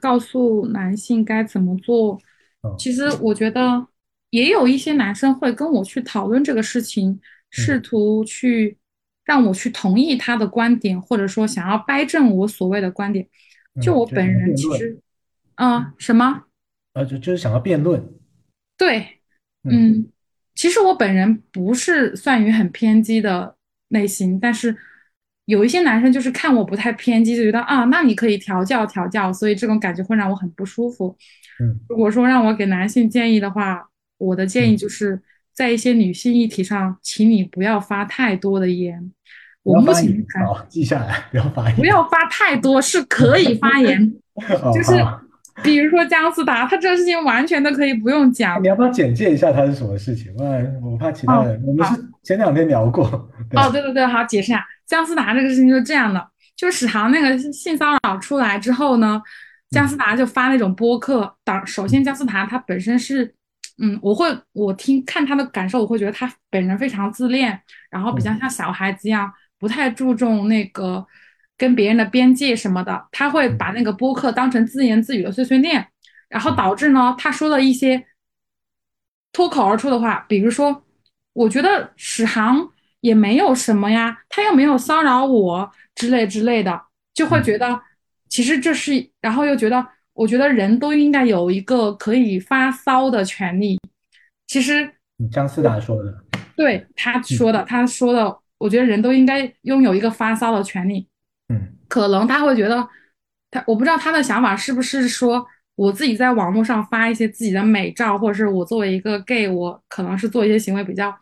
告诉男性该怎么做。嗯其实我觉得也有一些男生会跟我去讨论这个事情，试嗯图去让我去同意他的观点，或者说想要掰正我所谓的观点。就嗯，我本人其实，啊、什么？啊，就就是想要辩论，对，嗯嗯，其实我本人不是算于很偏激的类型，但是有一些男生就是看我不太偏激，就觉得啊，那你可以调教调教，所以这种感觉会让我很不舒服。嗯如果说让我给男性建议的话，我的建议嗯，就是在一些女性议题上，请你不要发太多的言。我目前看，好，记下来，不要发言。不要发太多，是可以发言，哦，就是好，比如说姜思达，他这个事情完全都可以不用讲。你要不要简介一下他是什么事情？不然我怕其他哦，人，我们是。前两天聊过，对，哦，对对对，好，解释一下，姜思达这个事情就是这样的，就是史航那个性骚扰出来之后呢，姜思嗯达就发那种播客。当首先，嗯姜思达他本身是，嗯，我会我听看他的感受，我会觉得他本人非常自恋，然后比较嗯像小孩子一样，不太注重那个跟别人的边界什么的，他会把嗯那个播客当成自言自语的碎碎念，然后嗯导致呢，他说了一些脱口而出的话，比如说，我觉得史航也没有什么呀，他又没有骚扰我之类之类的，就会觉嗯得其实这是，然后又觉得，我觉得人都应该有一个可以发骚的权利。其实嗯，姜思达说的，对他嗯说的，他说的，我觉得人都应该拥有一个发骚的权利。嗯可能他会觉得，他我不知道他的想法是不是说我自己在网络上发一些自己的美照，或者是我作为一个 gay，我可能是做一些行为比较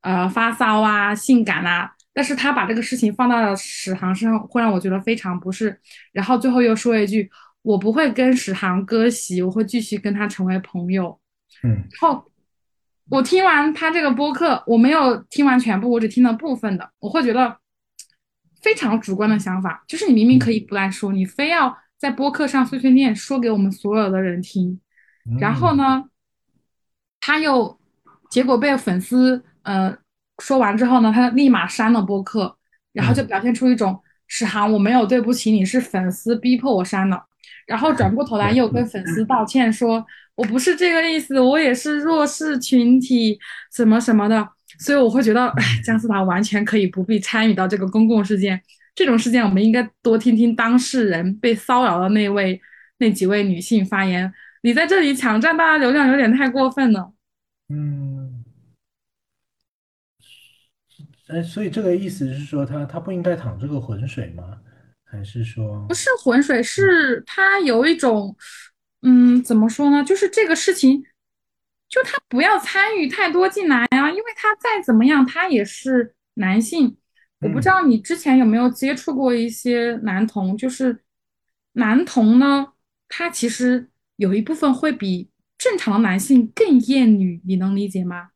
呃发骚啊、性感啊，但是他把这个事情放到了史航身上，会让我觉得非常不适。然后最后又说一句，我不会跟史航割席，我会继续跟他成为朋友。嗯然后我听完他这个播客，我没有听完全部，我只听了部分的，我会觉得非常主观的想法，就是你明明可以嗯。不来说，你非要在播客上碎碎念说给我们所有的人听，然后嗯。呢，他又结果被粉丝呃说完之后呢，他立马删了播客，然后就嗯。表现出一种史航我没有对不起你，是粉丝逼迫我删的，然后转过头来又跟粉丝道歉说，我不是这个意思，我也是弱势群体什么什么的，所以我会觉得，哎，姜思达完全可以不必参与到这个公共事件，这种事件我们应该多听听当事人被骚扰的那位那几位女性发言，你在这里抢占大家流量有点太过分了。嗯，哎，所以这个意思是说他他不应该淌这个浑水吗？还是说，不是浑水，是他有一种，嗯，怎么说呢？就是这个事情，就他不要参与太多进来啊，因为他再怎么样，他也是男性。我不知嗯道你之前有没有接触过一些男同，就是男同呢，他其实有一部分会比正常的男性更厌女，你能理解吗？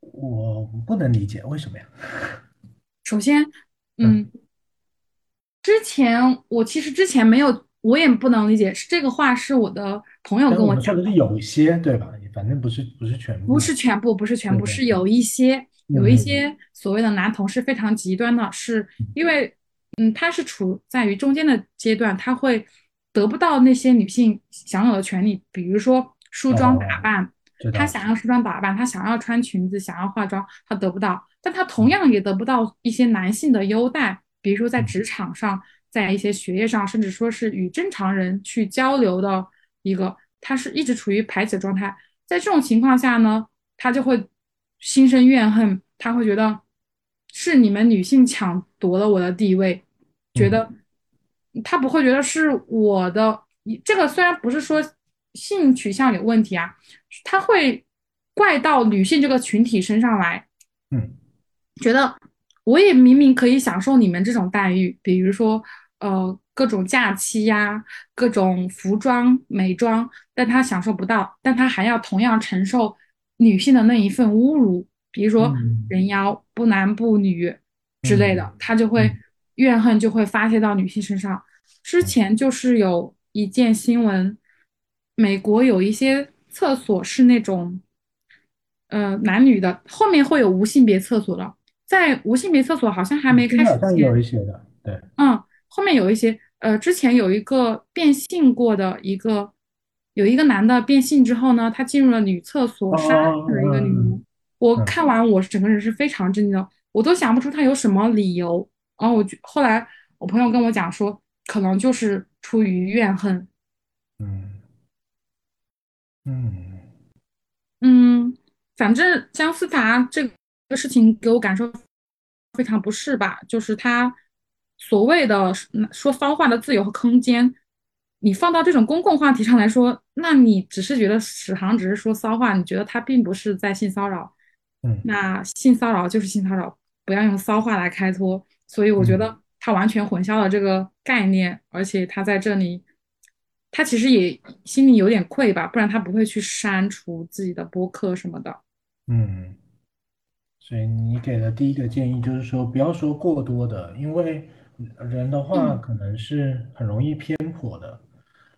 我不能理解为什么呀？首先，嗯嗯，之前我其实之前没有，我也不能理解，是这个话是我的朋友但跟我讲的，我们说的是有一些，对吧？反正不是不是全部不。是全部，不是全部，是有一些有一些所谓的男同是非常极端的，是因为嗯，他是处在于中间的阶段，他会得不到那些女性享有的权利，比如说梳妆打哦扮，他想要梳妆打扮，他想要穿裙子，想要化妆，他得不到，但他同样也得不到一些男性的优待，比如说在嗯职场上，在一些学业上，甚至说是与正常人去交流的一个，他是一直处于排挤状态。在这种情况下呢，他就会心生怨恨，他会觉得是你们女性抢夺了我的地位，觉嗯得他不会觉得是我的。这个虽然不是说性取向有问题啊，他会怪到女性这个群体身上来，嗯觉得我也明明可以享受你们这种待遇，比如说，呃，各种假期呀、各种服装美妆，但他享受不到，但他还要同样承受女性的那一份侮辱，比如说嗯。人妖、不男不女之类的。嗯，他就会嗯。怨恨就会发泄到女性身上。之前就是有一件新闻，美国有一些厕所是那种，呃，男女的，后面会有无性别厕所的，在无性别厕所好像还没开始前，有一些的，对，嗯，后面有一些，呃，之前有一个变性过的一个，有一个男的变性之后呢，他进入了女厕所，哦杀死了一个女嗯巫。我嗯看完，我整个人是非常震惊的，我都想不出他有什么理由。然后我就后来我朋友跟我讲说，可能就是出于怨恨。嗯嗯嗯，反正姜思达这个事情给我感受非常不适吧，就是他所谓的嗯说骚话的自由和空间，你放到这种公共话题上来说，那你只是觉得史航只是说骚话，你觉得他并不是在性骚扰，嗯那性骚扰就是性骚扰，不要用骚话来开脱。所以我觉嗯得他完全混淆了这个概念，而且他在这里，他其实也心里有点愧吧，不然他不会去删除自己的播客什么的。嗯，所以你给的第一个建议就是说，不要说过多的，因为人的话嗯可能是很容易偏颇的，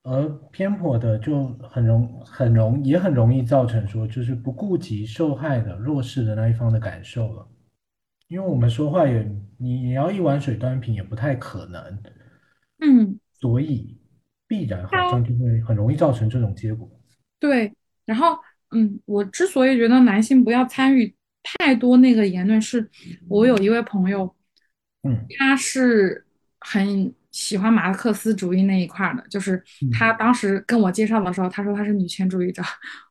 而偏颇的就很容很容也很容易造成说，就是不顾及受害的弱势的那一方的感受了。因为我们说话也，你你要一碗水端平也不太可能，嗯，所以必然好像就会很容易造成这种结果。对。然后，嗯，我之所以觉得男性不要参与太多那个言论，是我有一位朋友，嗯他是很喜欢马克思主义那一块儿的，就是他嗯当时跟我介绍的时候，他说他是女权主义者，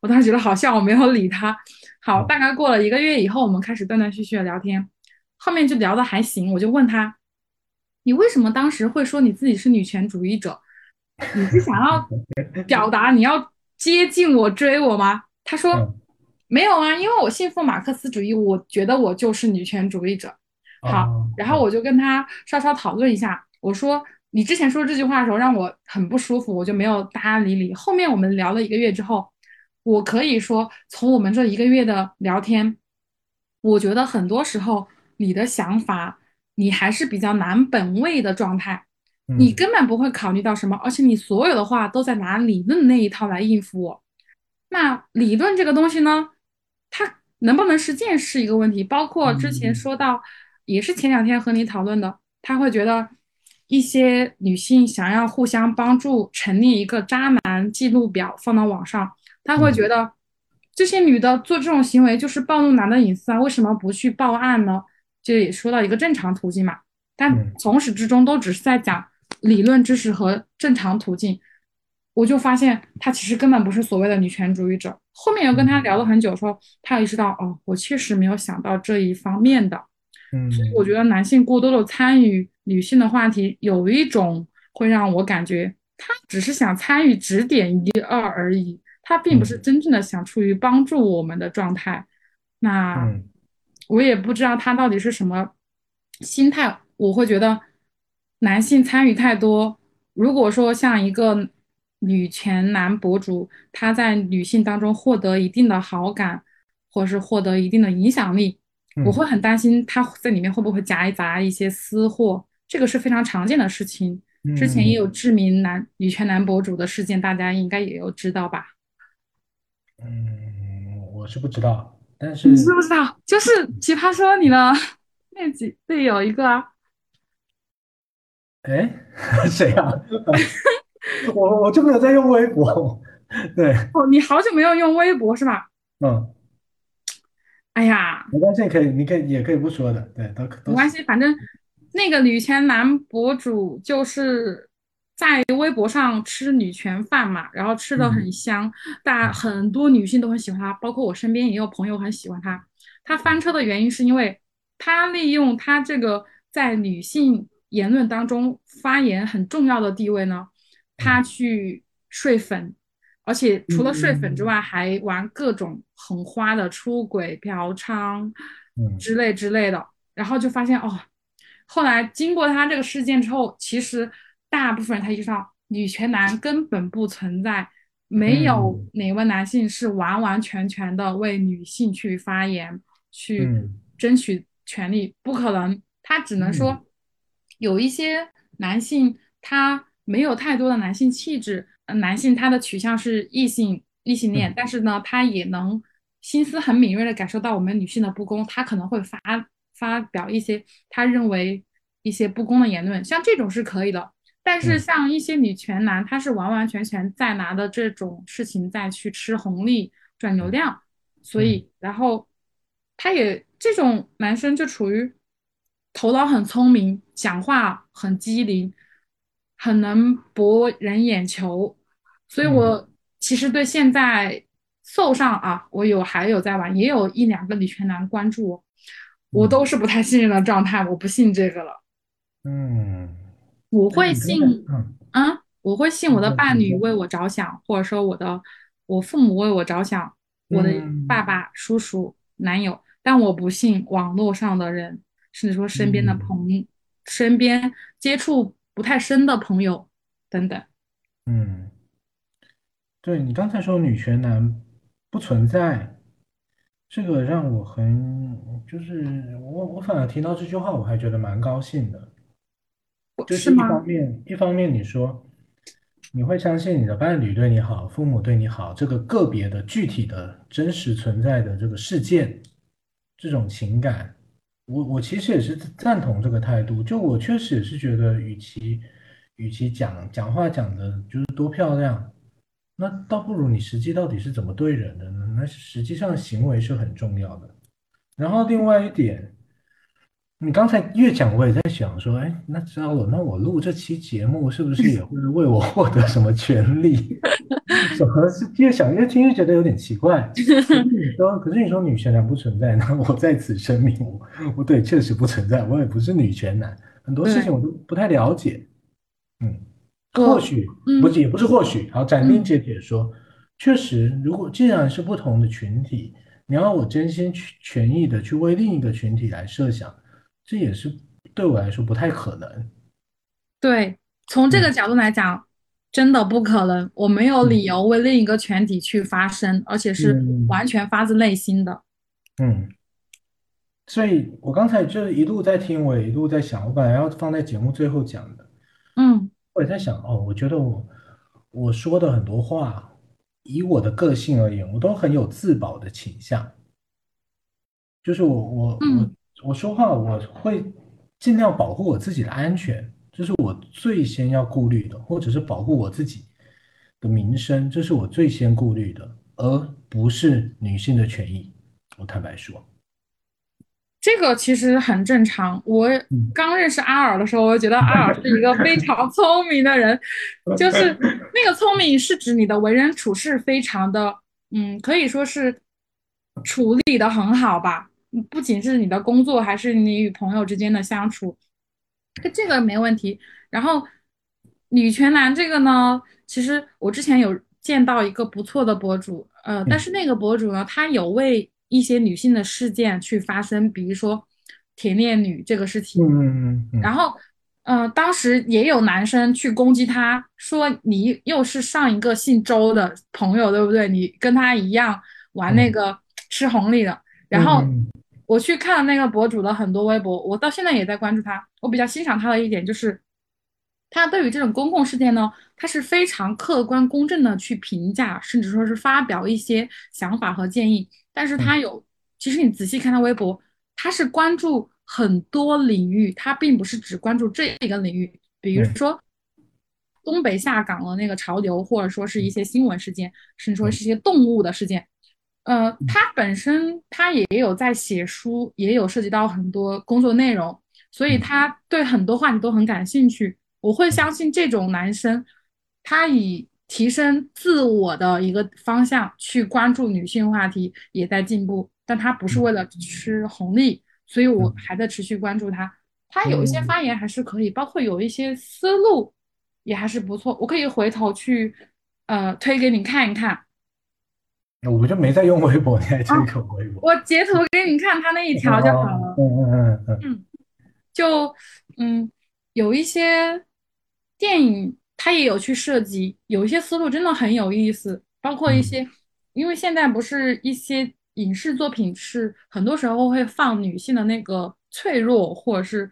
我当时觉得好笑，我没有理他。好，嗯大概过了一个月以后，我们开始断断续续的聊天，后面就聊的还行，我就问他，你为什么当时会说你自己是女权主义者？你是想要 表达你要接近我、追我吗？他说嗯没有啊，因为我信奉马克思主义，我觉得我就是女权主义者。好，哦然后我就跟他稍稍讨论一下，我说你之前说这句话的时候让我很不舒服，我就没有大家理你。后面我们聊了一个月之后，我可以说从我们这一个月的聊天，我觉得很多时候你的想法你还是比较难本位的状态，你嗯根本不会考虑到什么，而且你所有的话都在拿理论那一套来应付我。那理论这个东西呢，它能不能实践是一个问题。包括之前嗯说到，也是前两天和你讨论的，他会觉得一些女性想要互相帮助，成立一个渣男记录表放到网上，他会嗯觉得这些女的做这种行为就是暴露男的隐私啊，为什么不去报案呢？这也说到一个正常途径嘛，但嗯从始至终都只是在讲理论知识和正常途径。我就发现他其实根本不是所谓的女权主义者。后面又跟他聊了很久，说他意识到，哦，我确实没有想到这一方面的。嗯所以我觉得男性过多的参与女性的话题，有一种会让我感觉他只是想参与指点一二而已，他并不是嗯真正的想出于帮助我们的状态。那嗯我也不知道他到底是什么心态。我会觉得男性参与太多，如果说像一个女权男博主，他在女性当中获得一定的好感，或是获得一定的影响力，我嗯会很担心他在里面会不会夹杂一些私货，这个是非常常见的事情。之前也有嗯知名男女权男博主的事件，大家应该也有知道吧？嗯，我是不知道，但是你知不知道？就是《奇葩说》里的 那几对有一个啊，哎，谁啊？我我就没有在用微博，对，哦，你好久没有用微博是吧？嗯，哎呀，没关系，可以，你可以也可以不说的，对，都都是，没关系，反正那个女权男博主就是在微博上吃女权饭嘛，然后吃的很嗯香，大很多女性都很喜欢他，包括我身边也有朋友很喜欢他。他翻车的原因是因为他利用他这个在女性言论当中发言很重要的地位呢，他嗯。去睡粉。而且除了睡粉之嗯外，还玩各种很花的出轨、嫖娼嗯。之类之类的，然后就发现哦，后来经过他这个事件之后，其实大部分人他意识到女权男根本不存在，没有哪位男性是完完全全的为女性去发言、去争取权利，不可能。他只能说有一些男性他没有太多的男性气质，男性他的取向是异性异性恋，但是呢，他也能心思很敏锐的感受到我们女性的不公，他可能会发发表一些他认为一些不公的言论，像这种是可以的。但是像一些女权男，他是完完全全在拿的这种事情再去吃红利赚流量，所以然后他也这种男生就处于头脑很聪明，讲话很机灵，很能博人眼球，所以我其实对现在搜上啊，我有还有在玩，也有一两个李全男关注我，我都是不太信任的状态，我不信这个了，嗯。我会信，嗯，我会信我的伴侣为我着想，或者说我的我父母为我着想，我的爸爸、叔叔、男友，但我不信网络上的人，甚至说身边的朋身边接触不太深的朋友等等。嗯，对你刚才说女权男不存在，这个让我很就是我我反而听到这句话，我还觉得蛮高兴的。就是一方面，一方面你说你会相信你的伴侣对你好，父母对你好，这个个别的、具体的、真实存在的这个事件，这种情感，我我其实也是赞同这个态度。就我确实也是觉得，与其与其讲讲话讲的就是多漂亮，那倒不如你实际到底是怎么对人的呢？那实际上行为是很重要的。然后另外一点。你刚才越讲，我也在想说，哎，那知道了，那我录这期节目是不是也会为我获得什么权利？怎么是越想越听越觉得有点奇怪？可是你说，可是你说女权男不存在，那我在此声明，我我对确实不存在，我也不是女权男，很多事情我都不太了解。嗯，或许不是也不是或许，好斩钉截铁说，确实，如果既然是不同的群体，你要我真心去全意的去为另一个群体来设想。这也是对我来说不太可能。对，从这个角度来讲，真的不可能。我没有理由为另一个群体去发声，而且是完全发自内心的。嗯，所以我刚才就是一路在听，我也一路在想，我本来要放在节目最后讲的。嗯，我也在想，哦，我觉得我我说的很多话，以我的个性而言，我都很有自保的倾向。就是我我我。我说话我会尽量保护我自己的安全，这是我最先要顾虑的，或者是保护我自己的名声，这是我最先顾虑的，而不是女性的权益。我坦白说，这个其实很正常。我刚认识阿尔的时候，我就觉得阿尔是一个非常 聪明的人，就是那个聪明是指你的为人处事非常的，嗯，可以说是处理的很好吧。不仅是你的工作，还是你与朋友之间的相处，这个没问题。然后女权男这个呢，其实我之前有见到一个不错的博主，呃，但是那个博主呢，他有为一些女性的事件去发声，比如说铁链女这个事情。嗯嗯。然后，呃，当时也有男生去攻击他，说你又是上一个姓周的朋友，对不对？你跟他一样玩那个吃红利的，然后。我去看了那个博主的很多微博，我到现在也在关注他。我比较欣赏他的一点就是，他对于这种公共事件呢，他是非常客观公正的去评价，甚至说是发表一些想法和建议。但是他有，其实你仔细看他微博，他是关注很多领域，他并不是只关注这一个领域。比如说东北下岗的那个潮流，或者说是一些新闻事件，甚至说是一些动物的事件。呃，他本身他也有在写书，也有涉及到很多工作内容，所以他对很多话题都很感兴趣。我会相信这种男生，他以提升自我的一个方向去关注女性话题，也在进步。但他不是为了吃红利，所以我还在持续关注他。他有一些发言还是可以，包括有一些思路也还是不错。我可以回头去呃推给你看一看。我就没在用微博，你还这个微博？我截图给你看他那一条就好了。嗯嗯嗯嗯。就嗯，有一些电影它也有去设计，有一些思路真的很有意思，包括一些，因为现在不是一些影视作品是很多时候会放女性的那个脆弱或者是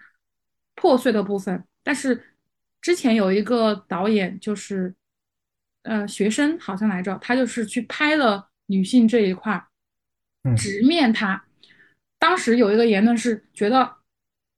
破碎的部分，但是之前有一个导演就是呃学生好像来着，他就是去拍了女性这一块，直面它。当时有一个言论是觉得。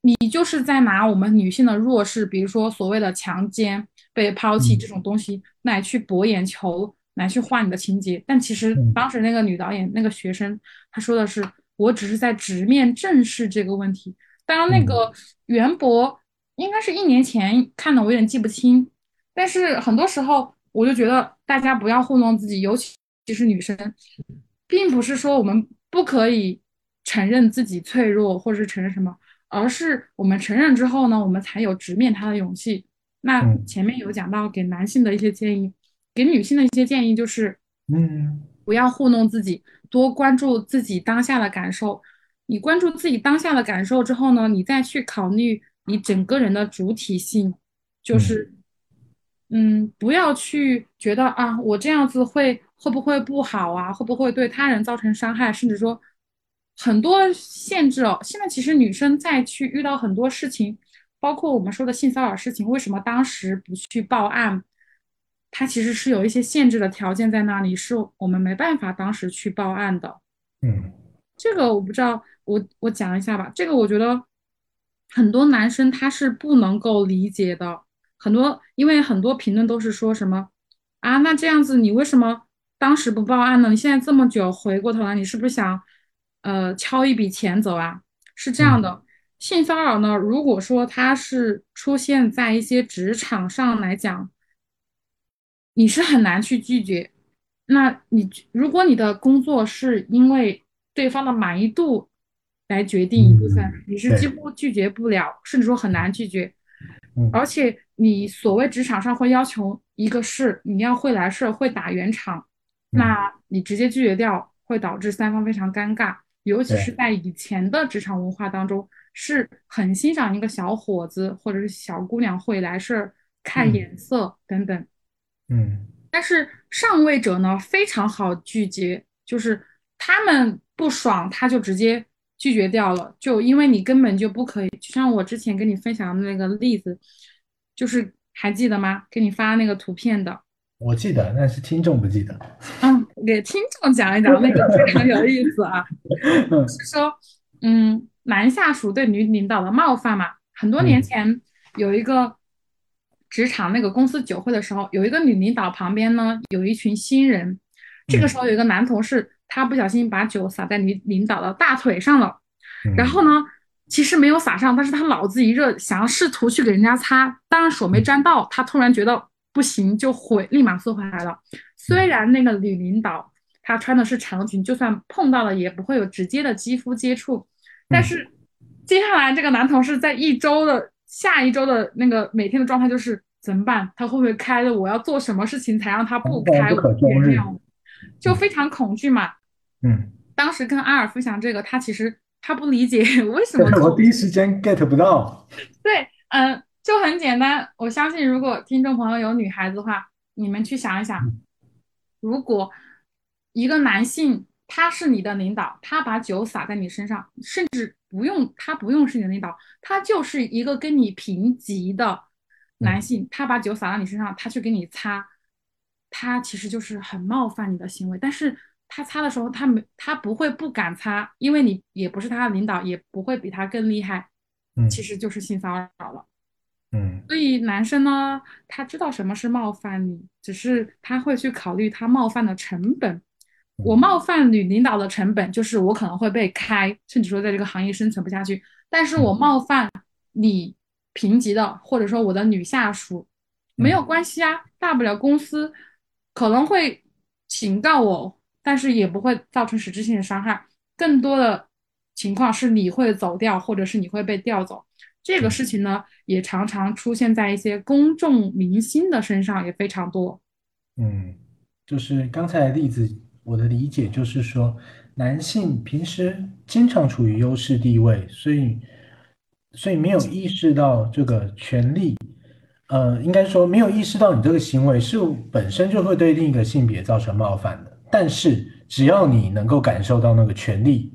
你就是在拿我们女性的弱势，比如说所谓的强奸、被抛弃这种东西来去博眼球，来去画你的情节。但其实当时那个女导演、那个学生，她说的是，我只是在直面正视这个问题。当然，那个袁博应该是一年前看的，我有点记不清。但是很多时候，我就觉得大家不要糊弄自己，尤其是女生，并不是说我们不可以承认自己脆弱，或者是承认什么。而是我们承认之后呢，我们才有直面它的勇气。那前面有讲到给男性的一些建议，给女性的一些建议就是，嗯，不要糊弄自己，多关注自己当下的感受。你关注自己当下的感受之后呢，你再去考虑你整个人的主体性，就是，嗯，不要去觉得啊，我这样子会会不会不好啊，会不会对他人造成伤害，甚至说。很多限制哦，现在其实女生再去遇到很多事情，包括我们说的性骚扰事情，为什么当时不去报案？它其实是有一些限制的条件在那里，是我们没办法当时去报案的。嗯，这个我不知道，我我讲一下吧。这个我觉得很多男生他是不能够理解的，很多因为很多评论都是说什么啊，那这样子你为什么当时不报案呢？你现在这么久回过头来，你是不是想？呃，敲一笔钱走啊，是这样的。性骚扰呢，如果说它是出现在一些职场上来讲，你是很难去拒绝。那你如果你的工作是因为对方的满意度来决定一部分，你是几乎拒绝不了，甚至说很难拒绝。而且你所谓职场上会要求一个是你要会来事会打圆场，那你直接拒绝掉会导致三方非常尴尬。尤其是在以前的职场文化当中，是很欣赏一个小伙子或者是小姑娘会来事儿、看眼色等等。嗯，但是上位者呢非常好拒绝，就是他们不爽他就直接拒绝掉了，就因为你根本就不可以。就像我之前跟你分享的那个例子，就是还记得吗？给你发那个图片的。我记得，但是听众不记得。嗯，给听众讲一讲，那个非常有意思啊。是说，嗯，男下属对女领导的冒犯嘛。很多年前有一个职场那个公司酒会的时候，有一个女领导旁边呢有一群新人。这个时候有一个男同事，他不小心把酒洒在女领导的大腿上了。然后呢，其实没有洒上，但是他脑子一热，想要试图去给人家擦，当然手没沾到，他突然觉得。不行就回，立马缩回来了。虽然那个女领导她穿的是长裙，就算碰到了也不会有直接的肌肤接触。但是接下来这个男同事在一周的下一周的那个每天的状态就是怎么办？他会不会开了？我要做什么事情才让他不开？就非常恐惧嘛。嗯，当时跟阿尔分享这个，他其实他不理解 为什么。我第一时间 get 不到。对，嗯。就很简单，我相信如果听众朋友有女孩子的话，你们去想一想，如果一个男性他是你的领导，他把酒洒在你身上，甚至不用他不用是你的领导，他就是一个跟你平级的男性，他把酒洒到你身上，他去给你擦，他其实就是很冒犯你的行为。但是他擦的时候，他没他不会不敢擦，因为你也不是他的领导，也不会比他更厉害，其实就是性骚扰了。嗯，所以男生呢，他知道什么是冒犯你，只是他会去考虑他冒犯的成本。我冒犯女领导的成本就是我可能会被开，甚至说在这个行业生存不下去。但是我冒犯你评级的，或者说我的女下属，没有关系啊，大不了公司可能会警告我，但是也不会造成实质性的伤害。更多的情况是你会走掉，或者是你会被调走。这个事情呢，也常常出现在一些公众明星的身上，也非常多。嗯，就是刚才的例子，我的理解就是说，男性平时经常处于优势地位，所以所以没有意识到这个权利呃，应该说没有意识到你这个行为是本身就会对另一个性别造成冒犯的。但是只要你能够感受到那个权利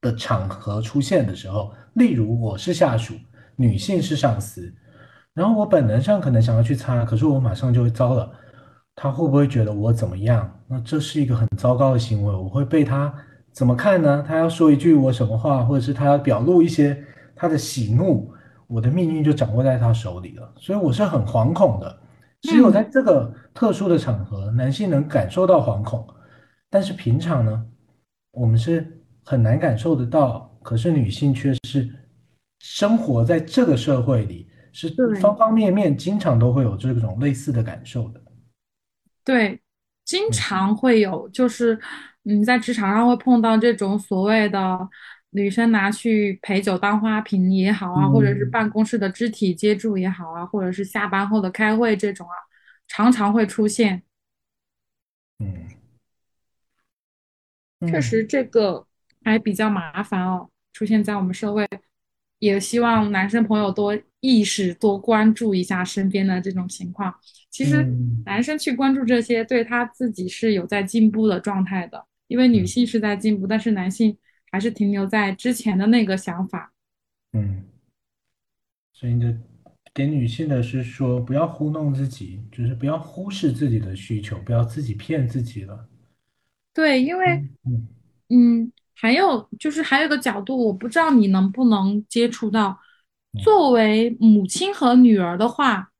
的场合出现的时候，例如我是下属，女性是上司，然后我本能上可能想要去擦，可是我马上就会糟了。他会不会觉得我怎么样？那这是一个很糟糕的行为，我会被他怎么看呢？他要说一句我什么话，或者是他要表露一些他的喜怒，我的命运就掌握在他手里了。所以我是很惶恐的。只有在这个特殊的场合，男性能感受到惶恐，但是平常呢，我们是很难感受得到。可是女性却是生活在这个社会里，是方方面面经常都会有这种类似的感受的。对，经常会有，就是你，在职场上会碰到这种所谓的女生拿去陪酒当花瓶也好啊，或者是办公室的肢体接触也好啊，或者是下班后的开会这种啊，常常会出现。嗯，确实这个还比较麻烦哦，出现在我们社会。也希望男生朋友多意识、多关注一下身边的这种情况。其实男生去关注这些，对他自己是有在进步的状态的。因为女性是在进步，但是男性还是停留在之前的那个想法。嗯，所以的给女性的是说，不要糊弄自己，就是不要忽视自己的需求，不要自己骗自己了。对，因为嗯。还有就是还有个角度，我不知道你能不能接触到。作为母亲和女儿的话，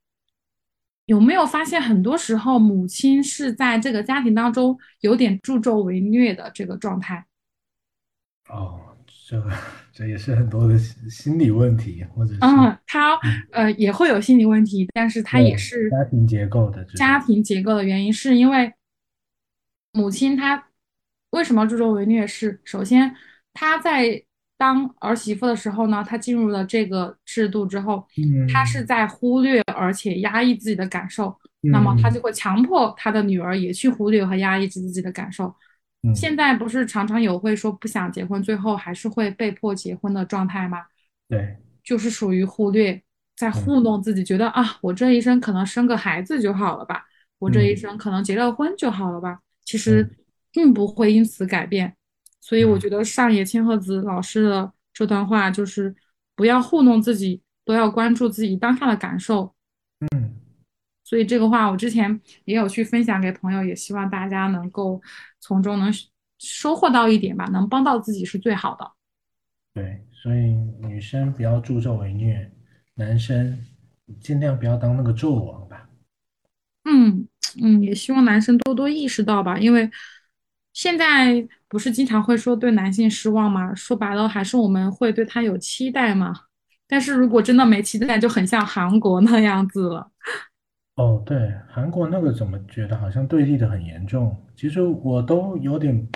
有没有发现很多时候母亲是在这个家庭当中有点助纣为虐的这个状态？哦，这个这也是很多的心理问题，或者是嗯，他呃也会有心理问题，但是他也是家庭结构的家庭结构的原因，是因为母亲她。为什么助纣为虐？是首先，他在当儿媳妇的时候呢，他进入了这个制度之后，他是在忽略而且压抑自己的感受，那么他就会强迫他的女儿也去忽略和压抑自己的感受。现在不是常常有会说不想结婚，最后还是会被迫结婚的状态吗？对，就是属于忽略，在糊弄自己，觉得啊，我这一生可能生个孩子就好了吧，我这一生可能结了婚就好了吧，其实。并不会因此改变，所以我觉得上野千鹤子老师的这段话就是不要糊弄自己，都要关注自己当下的感受。嗯，所以这个话我之前也有去分享给朋友，也希望大家能够从中能收获到一点吧，能帮到自己是最好的。对，所以女生不要助纣为虐，男生尽量不要当那个纣王吧。嗯嗯，也希望男生多多意识到吧，因为。现在不是经常会说对男性失望吗？说白了还是我们会对他有期待嘛。但是如果真的没期待，就很像韩国那样子了。哦，对，韩国那个怎么觉得好像对立的很严重？其实我都有点，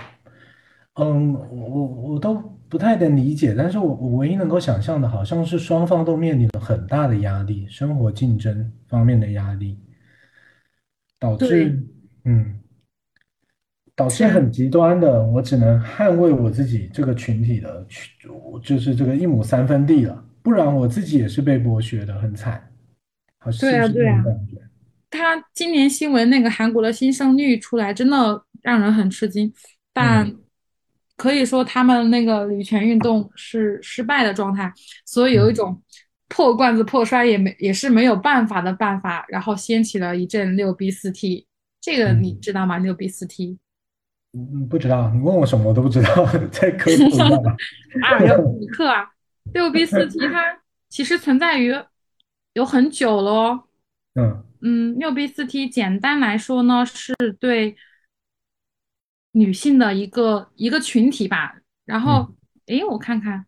嗯，我我都不太能理解。但是我我唯一能够想象的，好像是双方都面临了很大的压力，生活竞争方面的压力，导致嗯。导致很极端的，我只能捍卫我自己这个群体的，就是这个一亩三分地了，不然我自己也是被剥削的，很惨。对啊，对啊。他今年新闻那个韩国的新生率出来，真的让人很吃惊。但可以说他们那个女权运动是失败的状态，所以有一种破罐子破摔也没也是没有办法的办法，然后掀起了一阵六 B 四 T。这个你知道吗？六 B 四 T。嗯，不知道，你问我什么我都不知道，再科普一下吧。啊，要补课啊！六 B 四 T 它其实存在于有很久了哦。嗯嗯，六 B 四 T 简单来说呢，是对女性的一个一个群体吧。然后，诶，我看看，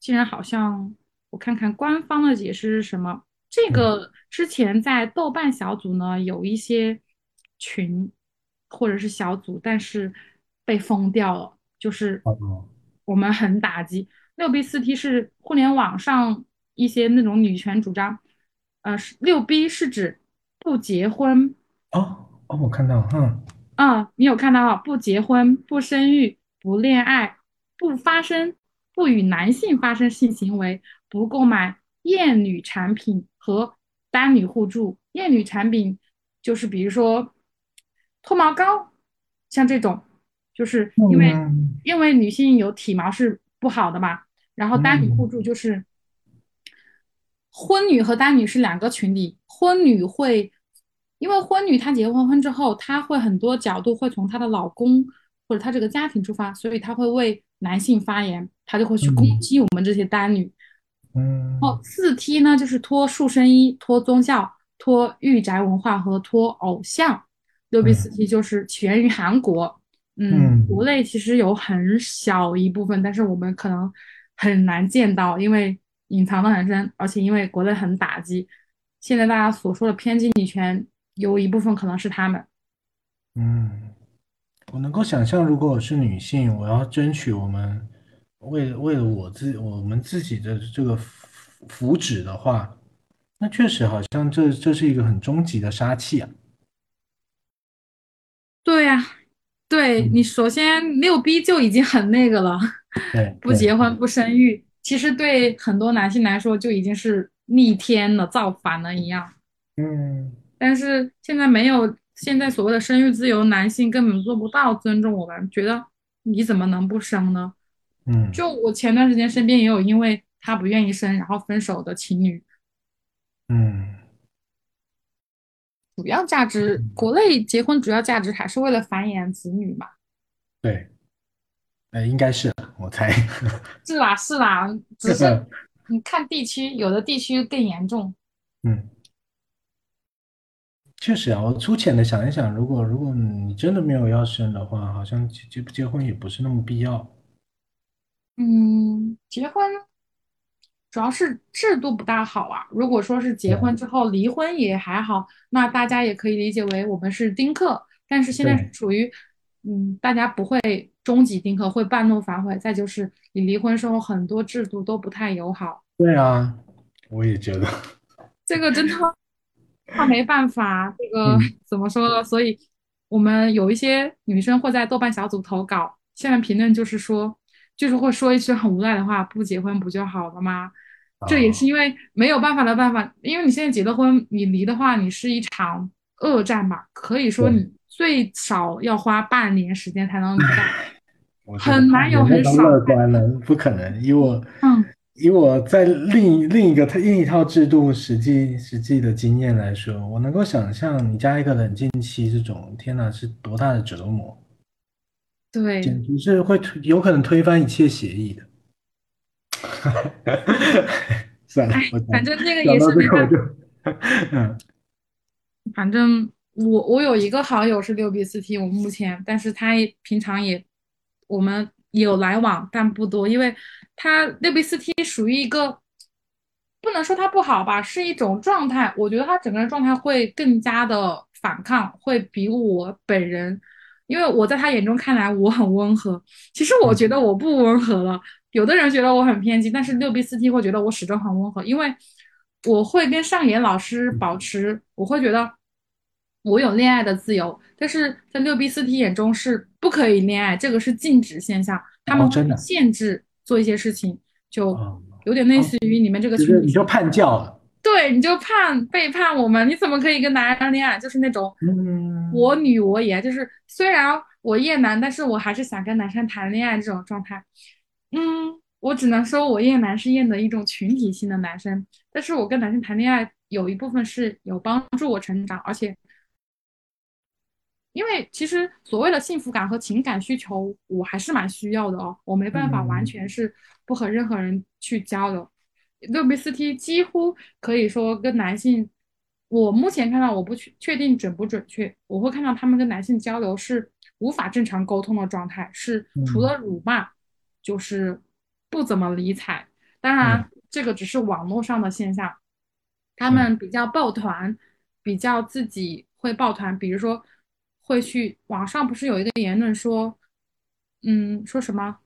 竟然好像我看看官方的解释是什么？这个之前在豆瓣小组呢有一些群。或者是小组，但是被封掉了，就是我们很打击。六 B 四 T 是互联网上一些那种女权主张，呃，是六 B 是指不结婚哦哦，我看到，嗯，啊，你有看到啊？不结婚、不生育、不恋爱、不发生、不与男性发生性行为、不购买厌女产品和单女互助，厌女产品就是比如说脱毛膏，像这种，就是因为、嗯因为女性有体毛是不好的嘛，然后单女互嗯助就是。婚女和单女是两个群体，婚女会，因为婚女她结婚婚之后，她会很多角度会从她的老公或者她这个家庭出发，所以她会为男性发言，她就会去攻嗯击我们这些单女。嗯哦，四 T 呢就是脱塑身衣、脱宗教、脱御宅文化和脱偶像。六 B 四 T 就是起源于韩国，嗯，嗯国内其实有很小一部分，但是我们可能很难见到，因为隐藏的很深，而且因为国内很打击，现在大家所说的偏激女权，有一部分可能是他们。嗯，我能够想象，如果我是女性，我要争取我们为为了我自我们自己的这个福福祉的话，那确实好像这这是一个很终极的杀器啊。对呀，对你嗯，首先没有 B 就已经很那个了，对不对，结婚不生育，其实对很多男性来说就已经是逆天了、造反了一样。嗯但是现在没有，现在所谓的生育自由，男性根本做不到尊重我们，觉得你怎么能不生呢？嗯就我前段时间身边也有因为他不愿意生，然后分手的情侣，嗯主要价值，嗯，国内结婚主要价值还是为了繁衍子女嘛。对，呃，应该是我猜。是啦，是啦，只是你看地区，有的地区更严重。嗯，确实啊，我粗浅的想一想，如果如果你真的没有要生的话，好像结结不结婚也不是那么必要。嗯，结婚主要是制度不大好啊。如果说是结婚之后离婚也还好，那大家也可以理解为我们是丁克。但是现在是对属于，嗯，大家不会终极丁克，会半路反悔。再就是你离婚时候很多制度都不太友好，对啊，我也觉得。这个真的他 没办法，这个嗯怎么说呢？所以我们有一些女生会在豆瓣小组投稿，下面评论就是说，就是会说一句很无奈的话：不结婚不就好了吗？这也是啊，因为没有办法的办法，因为你现在结了婚，你离的话，你是一场恶战吧？可以说，你最少要花半年时间才能离 很难有很爽快。乐观了，不可能。以我嗯，以我在另另一个另一套制度实际实际的经验来说，我能够想象你加一个冷静期这种，天哪，是多大的折磨，对，简直是会推有可能推翻一切协议的。算了，哎，反正这个也是没办法。嗯反正我我有一个好友是六 B 四 T，我目前，但是他也平常也我们有来往，但不多，因为他六 B 四 T 属于一个不能说他不好吧，是一种状态。我觉得他整个人状态会更加的反抗，会比我本人，因为我在他眼中看来我很温和，其实我觉得嗯我不温和了。有的人觉得我很偏激，但是六 B 四 T 会觉得我始终很温和，因为我会跟上野老师保持，我会觉得我有恋爱的自由，但是在六 B 四 T 眼中是不可以恋爱，这个是禁止现象，他哦，们会，限制做一些事情，就哦，有点类哦，似于你们这个群你就叛教了，对，你就叛背叛我们，你怎么可以跟男人恋爱？就是那种我嗯女我也，就是虽然我厌男，但是我还是想跟男生谈恋爱这种状态。嗯，我只能说我厌男是厌的一种群体性的男生，但是我跟男生谈恋爱有一部分是有帮助我成长，而且因为其实所谓的幸福感和情感需求，我还是蛮需要的哦，我没办法完嗯全是不和任何人去交流。六 B 四 T 几乎可以说跟男性，我目前看到我不确确定准不准确，我会看到他们跟男性交流是无法正常沟通的状态，是除嗯了辱骂就是不怎么理睬。当嗯然，这个只是网络上的现象，他嗯们比较抱团，比较自己会抱团，比如说会去网上不是有一个言论说，嗯，说什么？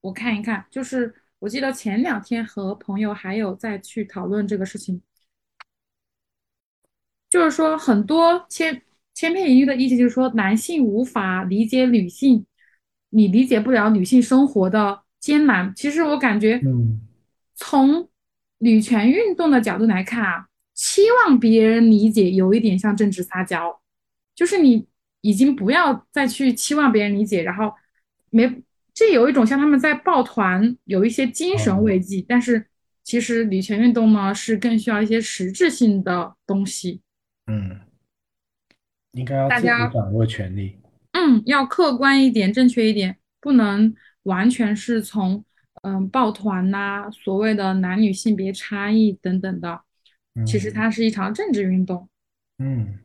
我看一看，就是我记得前两天和朋友还有再去讨论这个事情，就是说很多千千篇一律的意思就是说男性无法理解女性，你理解不了女性生活的艰难。其实我感觉嗯从女权运动的角度来看啊，期望别人理解，有一点像政治撒娇，就是你已经不要再去期望别人理解，然后没这有一种像他们在抱团，有一些精神慰藉，但是其实女权运动呢是更需要一些实质性的东西。嗯，应该要自己掌握权力。嗯，要客观一点，正确一点，不能完全是从嗯抱团呐，所谓的男女性别差异等等的。其实它是一场政治运动。嗯，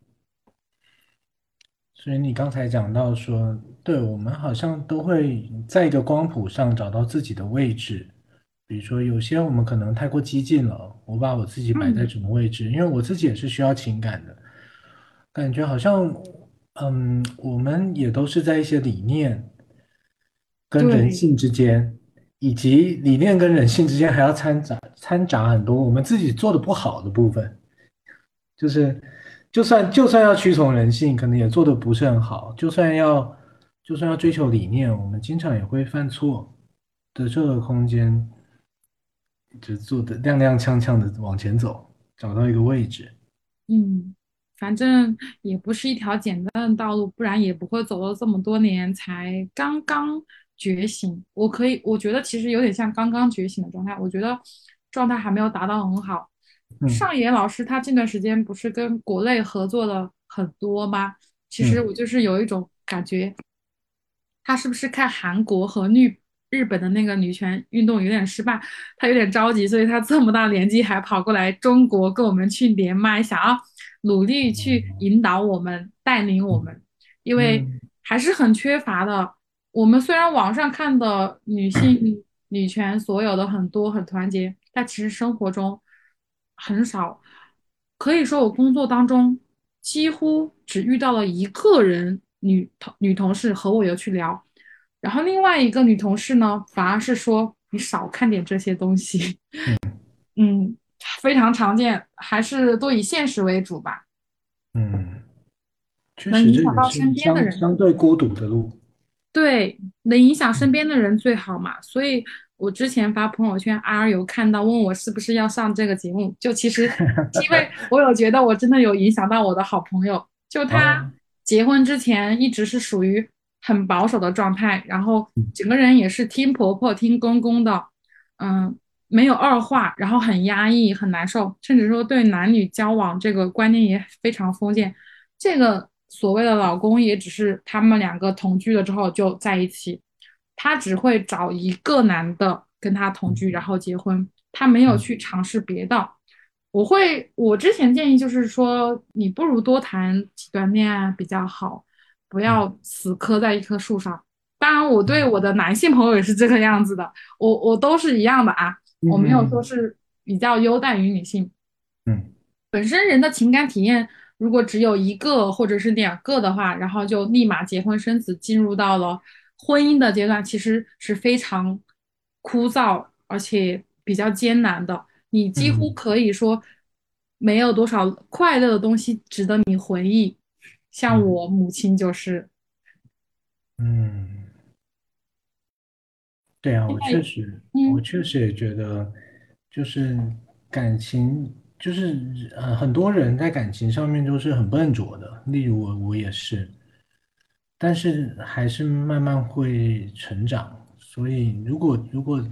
所以你刚才讲到说，对我们好像都会在一个光谱上找到自己的位置。比如说，有些我们可能太过激进了，我把我自己摆在什么位置？因为我自己也是需要情感的，感觉好像，嗯，我们也都是在一些理念跟人性之间，以及理念跟人性之间还要掺杂掺杂很多我们自己做的不好的部分，就是就算就算要屈从人性，可能也做的不是很好；就算要就算要追求理念，我们经常也会犯错的这个空间。就做的踉踉跄跄的往前走，找到一个位置。嗯，反正也不是一条简单的道路，不然也不会走了这么多年才刚刚觉醒。我可以，我觉得其实有点像刚刚觉醒的状态。我觉得状态还没有达到很好。上野老师他这段时间不是跟国内合作了很多吗？其实我就是有一种感觉，他是不是看韩国和绿？日本的那个女权运动有点失败，他有点着急，所以他这么大年纪还跑过来中国跟我们去连麦，想要努力去引导我们、带领我们，因为还是很缺乏的。我们虽然网上看的女性女权所有的很多很团结，但其实生活中很少。可以说，我工作当中几乎只遇到了一个人女同女同事和我有去聊。然后另外一个女同事呢，反而是说你少看点这些东西，嗯，非常常见，还是多以现实为主吧。嗯，能影响到身边的人，相对孤独的路。对，能影响身边的人最好嘛。所以我之前发朋友圈，R 有看到问我是不是要上这个节目，就其实因为 我有觉得我真的有影响到我的好朋友，就他结婚之前一直是属于。很保守的状态，然后整个人也是听婆婆、听公公的，嗯，没有二话，然后很压抑、很难受，甚至说对男女交往这个观念也非常封建。这个所谓的老公也只是他们两个同居了之后就在一起，他只会找一个男的跟他同居，然后结婚，他没有去尝试别的。我会，我之前建议就是说，你不如多谈几段恋爱比较好。不要死磕在一棵树上。当然，我对我的男性朋友也是这个样子的。我我都是一样的啊，我没有说是比较优待于女性。嗯，本身人的情感体验，如果只有一个或者是两个的话，然后就立马结婚生子，进入到了婚姻的阶段，其实是非常枯燥而且比较艰难的。你几乎可以说，没有多少快乐的东西值得你回忆。像我母亲就是，嗯，对啊，我确实，我确实也觉得，就是感情，就是呃，很多人在感情上面都是很笨拙的，例如我，我也是，但是还是慢慢会成长。所以，如果如果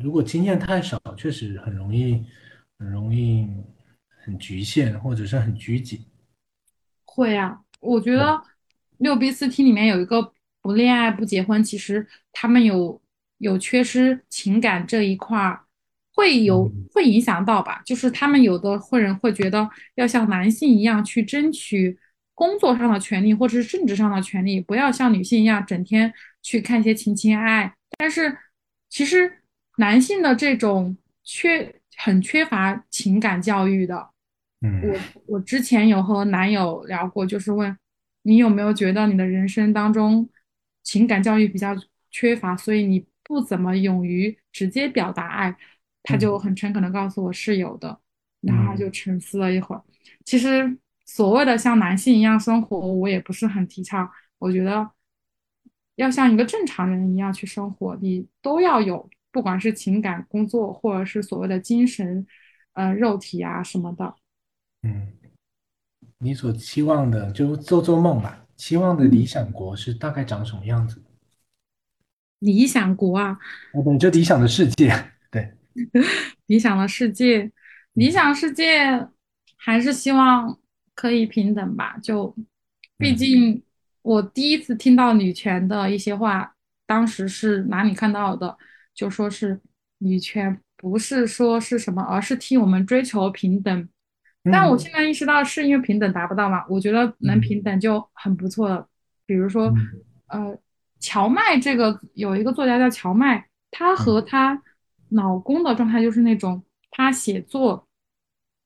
如果经验太少，确实很容易很容易很局限，或者是很拘谨。会啊。我觉得六 B 四 T 里面有一个不恋爱不结婚，其实他们有有缺失情感这一块儿，会有会影响到吧？就是他们有的会人会觉得要像男性一样去争取工作上的权利或者是政治上的权利，不要像女性一样整天去看一些情情爱爱。但是其实男性的这种缺很缺乏情感教育的。我我之前有和男友聊过，就是问你有没有觉得你的人生当中情感教育比较缺乏，所以你不怎么勇于直接表达爱。他就很诚恳的告诉我是有的，然后他就沉思了一会儿。其实所谓的像男性一样生活，我也不是很提倡。我觉得要像一个正常人一样去生活，你都要有，不管是情感、工作，或者是所谓的精神、呃肉体啊什么的。嗯，你所期望的就做做梦吧，期望的理想国是大概长什么样子？理想国啊，哦，对，就理想的世界，对，理想的世界，理想世界还是希望可以平等吧。就毕嗯竟我第一次听到女权的一些话，当时是哪里看到的？就说是女权不是说是什么，而是替我们追求平等。但我嗯现在意识到，是因为平等达不到嘛？我觉得能嗯平等就很不错了。比如说，嗯呃，乔麦这个有一个作家叫乔麦，她和嗯她老公的状态就是那种，她写作，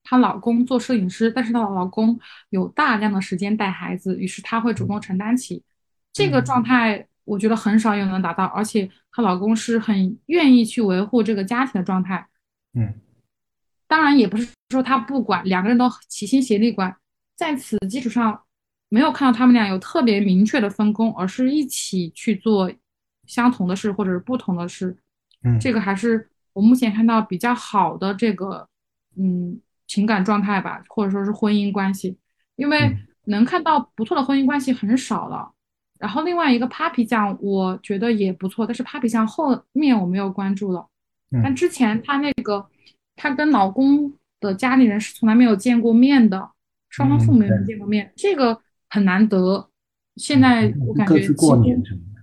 她老公做摄影师，但是她老公有大量的时间带孩子，于是她会主动承担起这个嗯状态。我觉得很少有人能达到，而且她老公是很愿意去维护这个家庭的状态。嗯当然也不是说他不管，两个人都齐心协力管，在此基础上，没有看到他们俩有特别明确的分工，而是一起去做相同的事或者是不同的事。嗯这嗯个还是我目前看到比较好的这个嗯情感状态吧，或者说是婚姻关系，因为嗯能看到不错的婚姻关系很少了。然后另外一个 Papi 酱，我觉得也不错，但是 Papi 酱后面我没有关注了。但嗯之前她那个，她跟老公的家里人是从来没有见过面的，双方父嗯，母也没对，见过面，这个很难得。现嗯，在我感各自过觉几乎年什么的，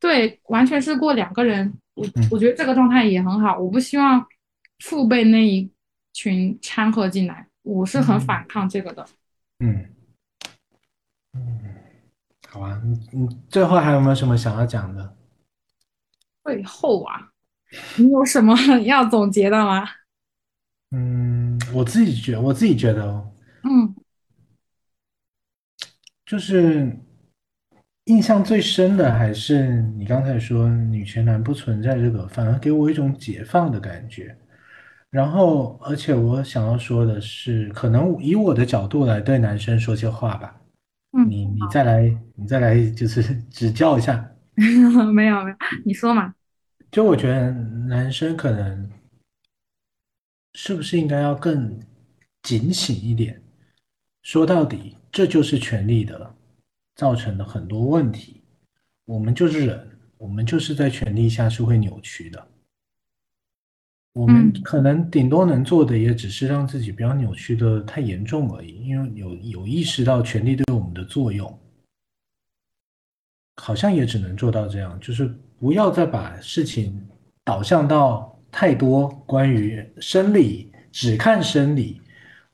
对，完全是过两个人，我我嗯觉得这个状态也很好。我不希望父辈那一群掺和进来，我是很嗯反抗这个的。嗯嗯，好啊，你你最后还有没有什么想要讲的？最后啊，你有什么 要总结的吗？嗯，我自己觉我自己觉得哦，嗯就是印象最深的还是你刚才说女权男不存在这个，反而给我一种解放的感觉。然后，而且我想要说的是，可能以我的角度来对男生说些话吧。嗯，你你再来，你再来，就是 指教一下。没有没有，你说嘛。就我觉得男生可能是不是应该要更警醒一点？说到底，这就是权力的造成的很多问题。我们就是人，我们就是在权力下是会扭曲的。我们嗯可能顶多能做的，也只是让自己不要扭曲的太严重而已，因为有有意识到权力对我们的作用，好像也只能做到这样，就是不要再把事情导向到太多关于生理，只看生理，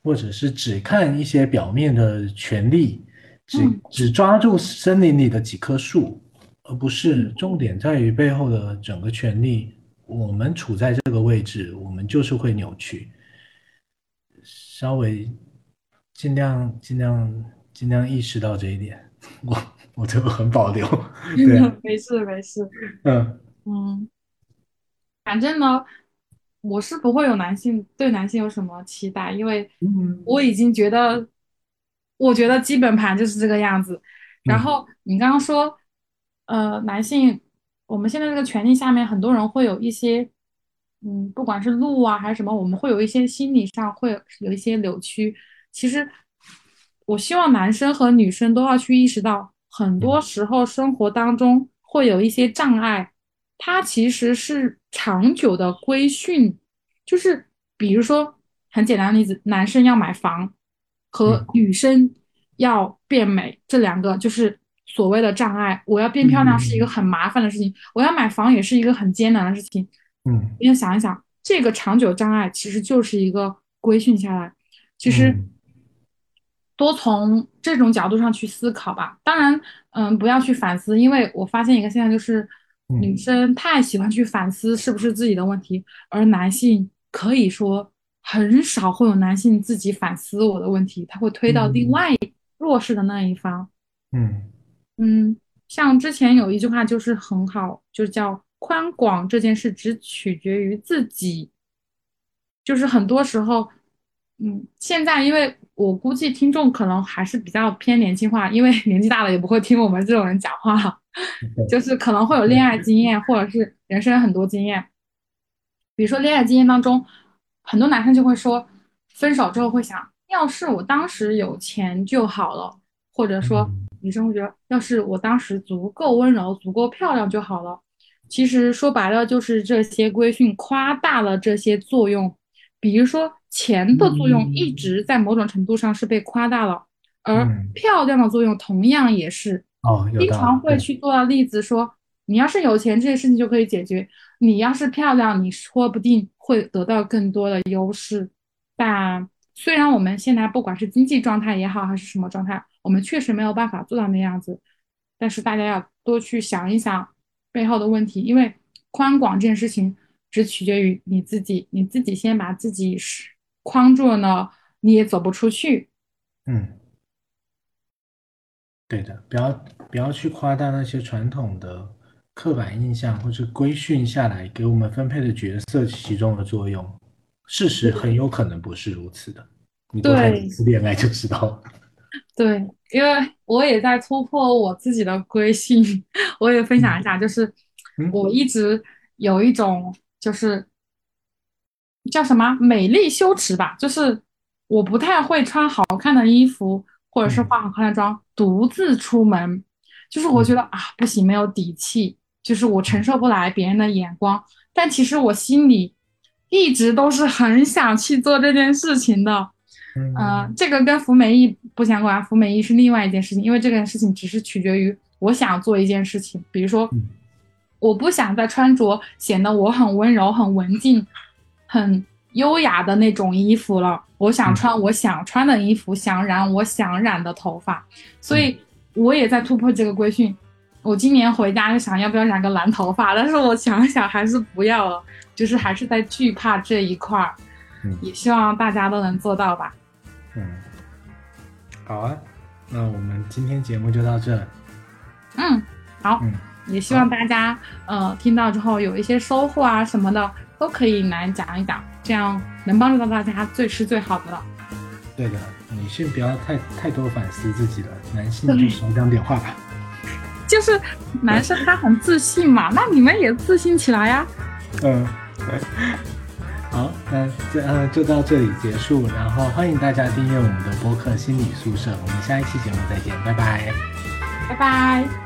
或者是只看一些表面的权利，只嗯只抓住森林里的几棵树，而不是嗯重点在于背后的整个权利。我们处在这个位置，我们就是会扭曲，稍微尽量尽量尽量意识到这一点。我我这个很保留，对啊，没事没事。嗯嗯，反正呢，我是不会有男性对男性有什么期待，因为嗯我已经觉得，我觉得基本盘就是这个样子。然嗯后你刚刚说，呃，男性，我们现在这个权利下面，很多人会有一些，嗯，不管是路啊还是什么，我们会有一些心理上会有一些扭曲。其实，我希望男生和女生都要去意识到，很多嗯时候生活当中会有一些障碍。它其实是长久的规训，就是比如说很简单的例子，男生要买房和嗯女生要变美，这两个就是所谓的障碍。我要变漂亮是一个嗯很麻烦的事情，我要买房也是一个很艰难的事情。嗯你要想一想，这个长久障碍其实就是一个规训下来，其实嗯多从这种角度上去思考吧。当然，嗯，不要去反思，因为我发现一个现象就是，女嗯生太喜欢去反思是不是自己的问题，而男性可以说很少会有男性自己反思我的问题，他会推到另嗯外弱势的那一方。嗯嗯，像之前有一句话就是很好，就叫宽广这件事只取决于自己。就是很多时候，嗯，现在因为我估计听众可能还是比较偏年轻化，因为 年纪大了也不会听我们这种人讲话了，就是可能会有恋爱经验或者是人生很多经验。比如说恋爱经验当中，很多男生就会说，分手之后会想要是我当时有钱就好了，或者说女生会觉得，要是我当时足够温柔、足够漂亮就好了。其实说白了，就是这些规训夸大了这些作用。比如说，钱的作用一直在某种程度上是被夸大了，而漂亮的作用同样也是。哦，经常会去做到例子说，你要是有钱，这些事情就可以解决；你要是漂亮，你说不定会得到更多的优势。但虽然我们现在不管是经济状态也好，还是什么状态，我们确实没有办法做到那样子。但是大家要多去想一想背后的问题，因为宽广这件事情只取决于你自己，你自己先把自己是框住了呢，你也走不出去。嗯。对的，不要不要去夸大那些传统的刻板印象或者规训下来给我们分配的角色其中的作用。事实很有可能不是如此的，你多谈几次恋爱就知道了。对，因为我也在突破我自己的规训，我也分享一下，就是我一直有一种就是叫什么美丽羞耻吧，就是我不太会穿好看的衣服。或者是化好看的妆，独自出门，就是我觉得啊不行，没有底气，就是我承受不来别人的眼光。但其实我心里一直都是很想去做这件事情的。嗯，这个跟服美役不相关，服美役是另外一件事情，因为这件事情只是取决于我想做一件事情。比如说，我不想再穿着显得我很温柔、很文静、很。优雅的那种衣服了，我想穿我想穿的衣服，想染我想染的头发，所以我也在突破这个规训。我今年回家就想要不要染个蓝头发，但是我想想还是不要了，就是还是在惧怕这一块儿。嗯，也希望大家都能做到吧。嗯，好啊，那我们今天节目就到这。嗯，好。嗯，也希望大家呃听到之后有一些收获啊什么的，都可以来讲一讲。这样能帮助到大家，最是最好的了。对的，女性不要太太多反思自己了，男性就少讲点话吧。就是男生他很自信嘛，那你们也自信起来呀。嗯，好，那这呃就到这里结束，然后欢迎大家订阅我们的播客心理宿舍，我们下一期节目再见，拜拜，拜拜。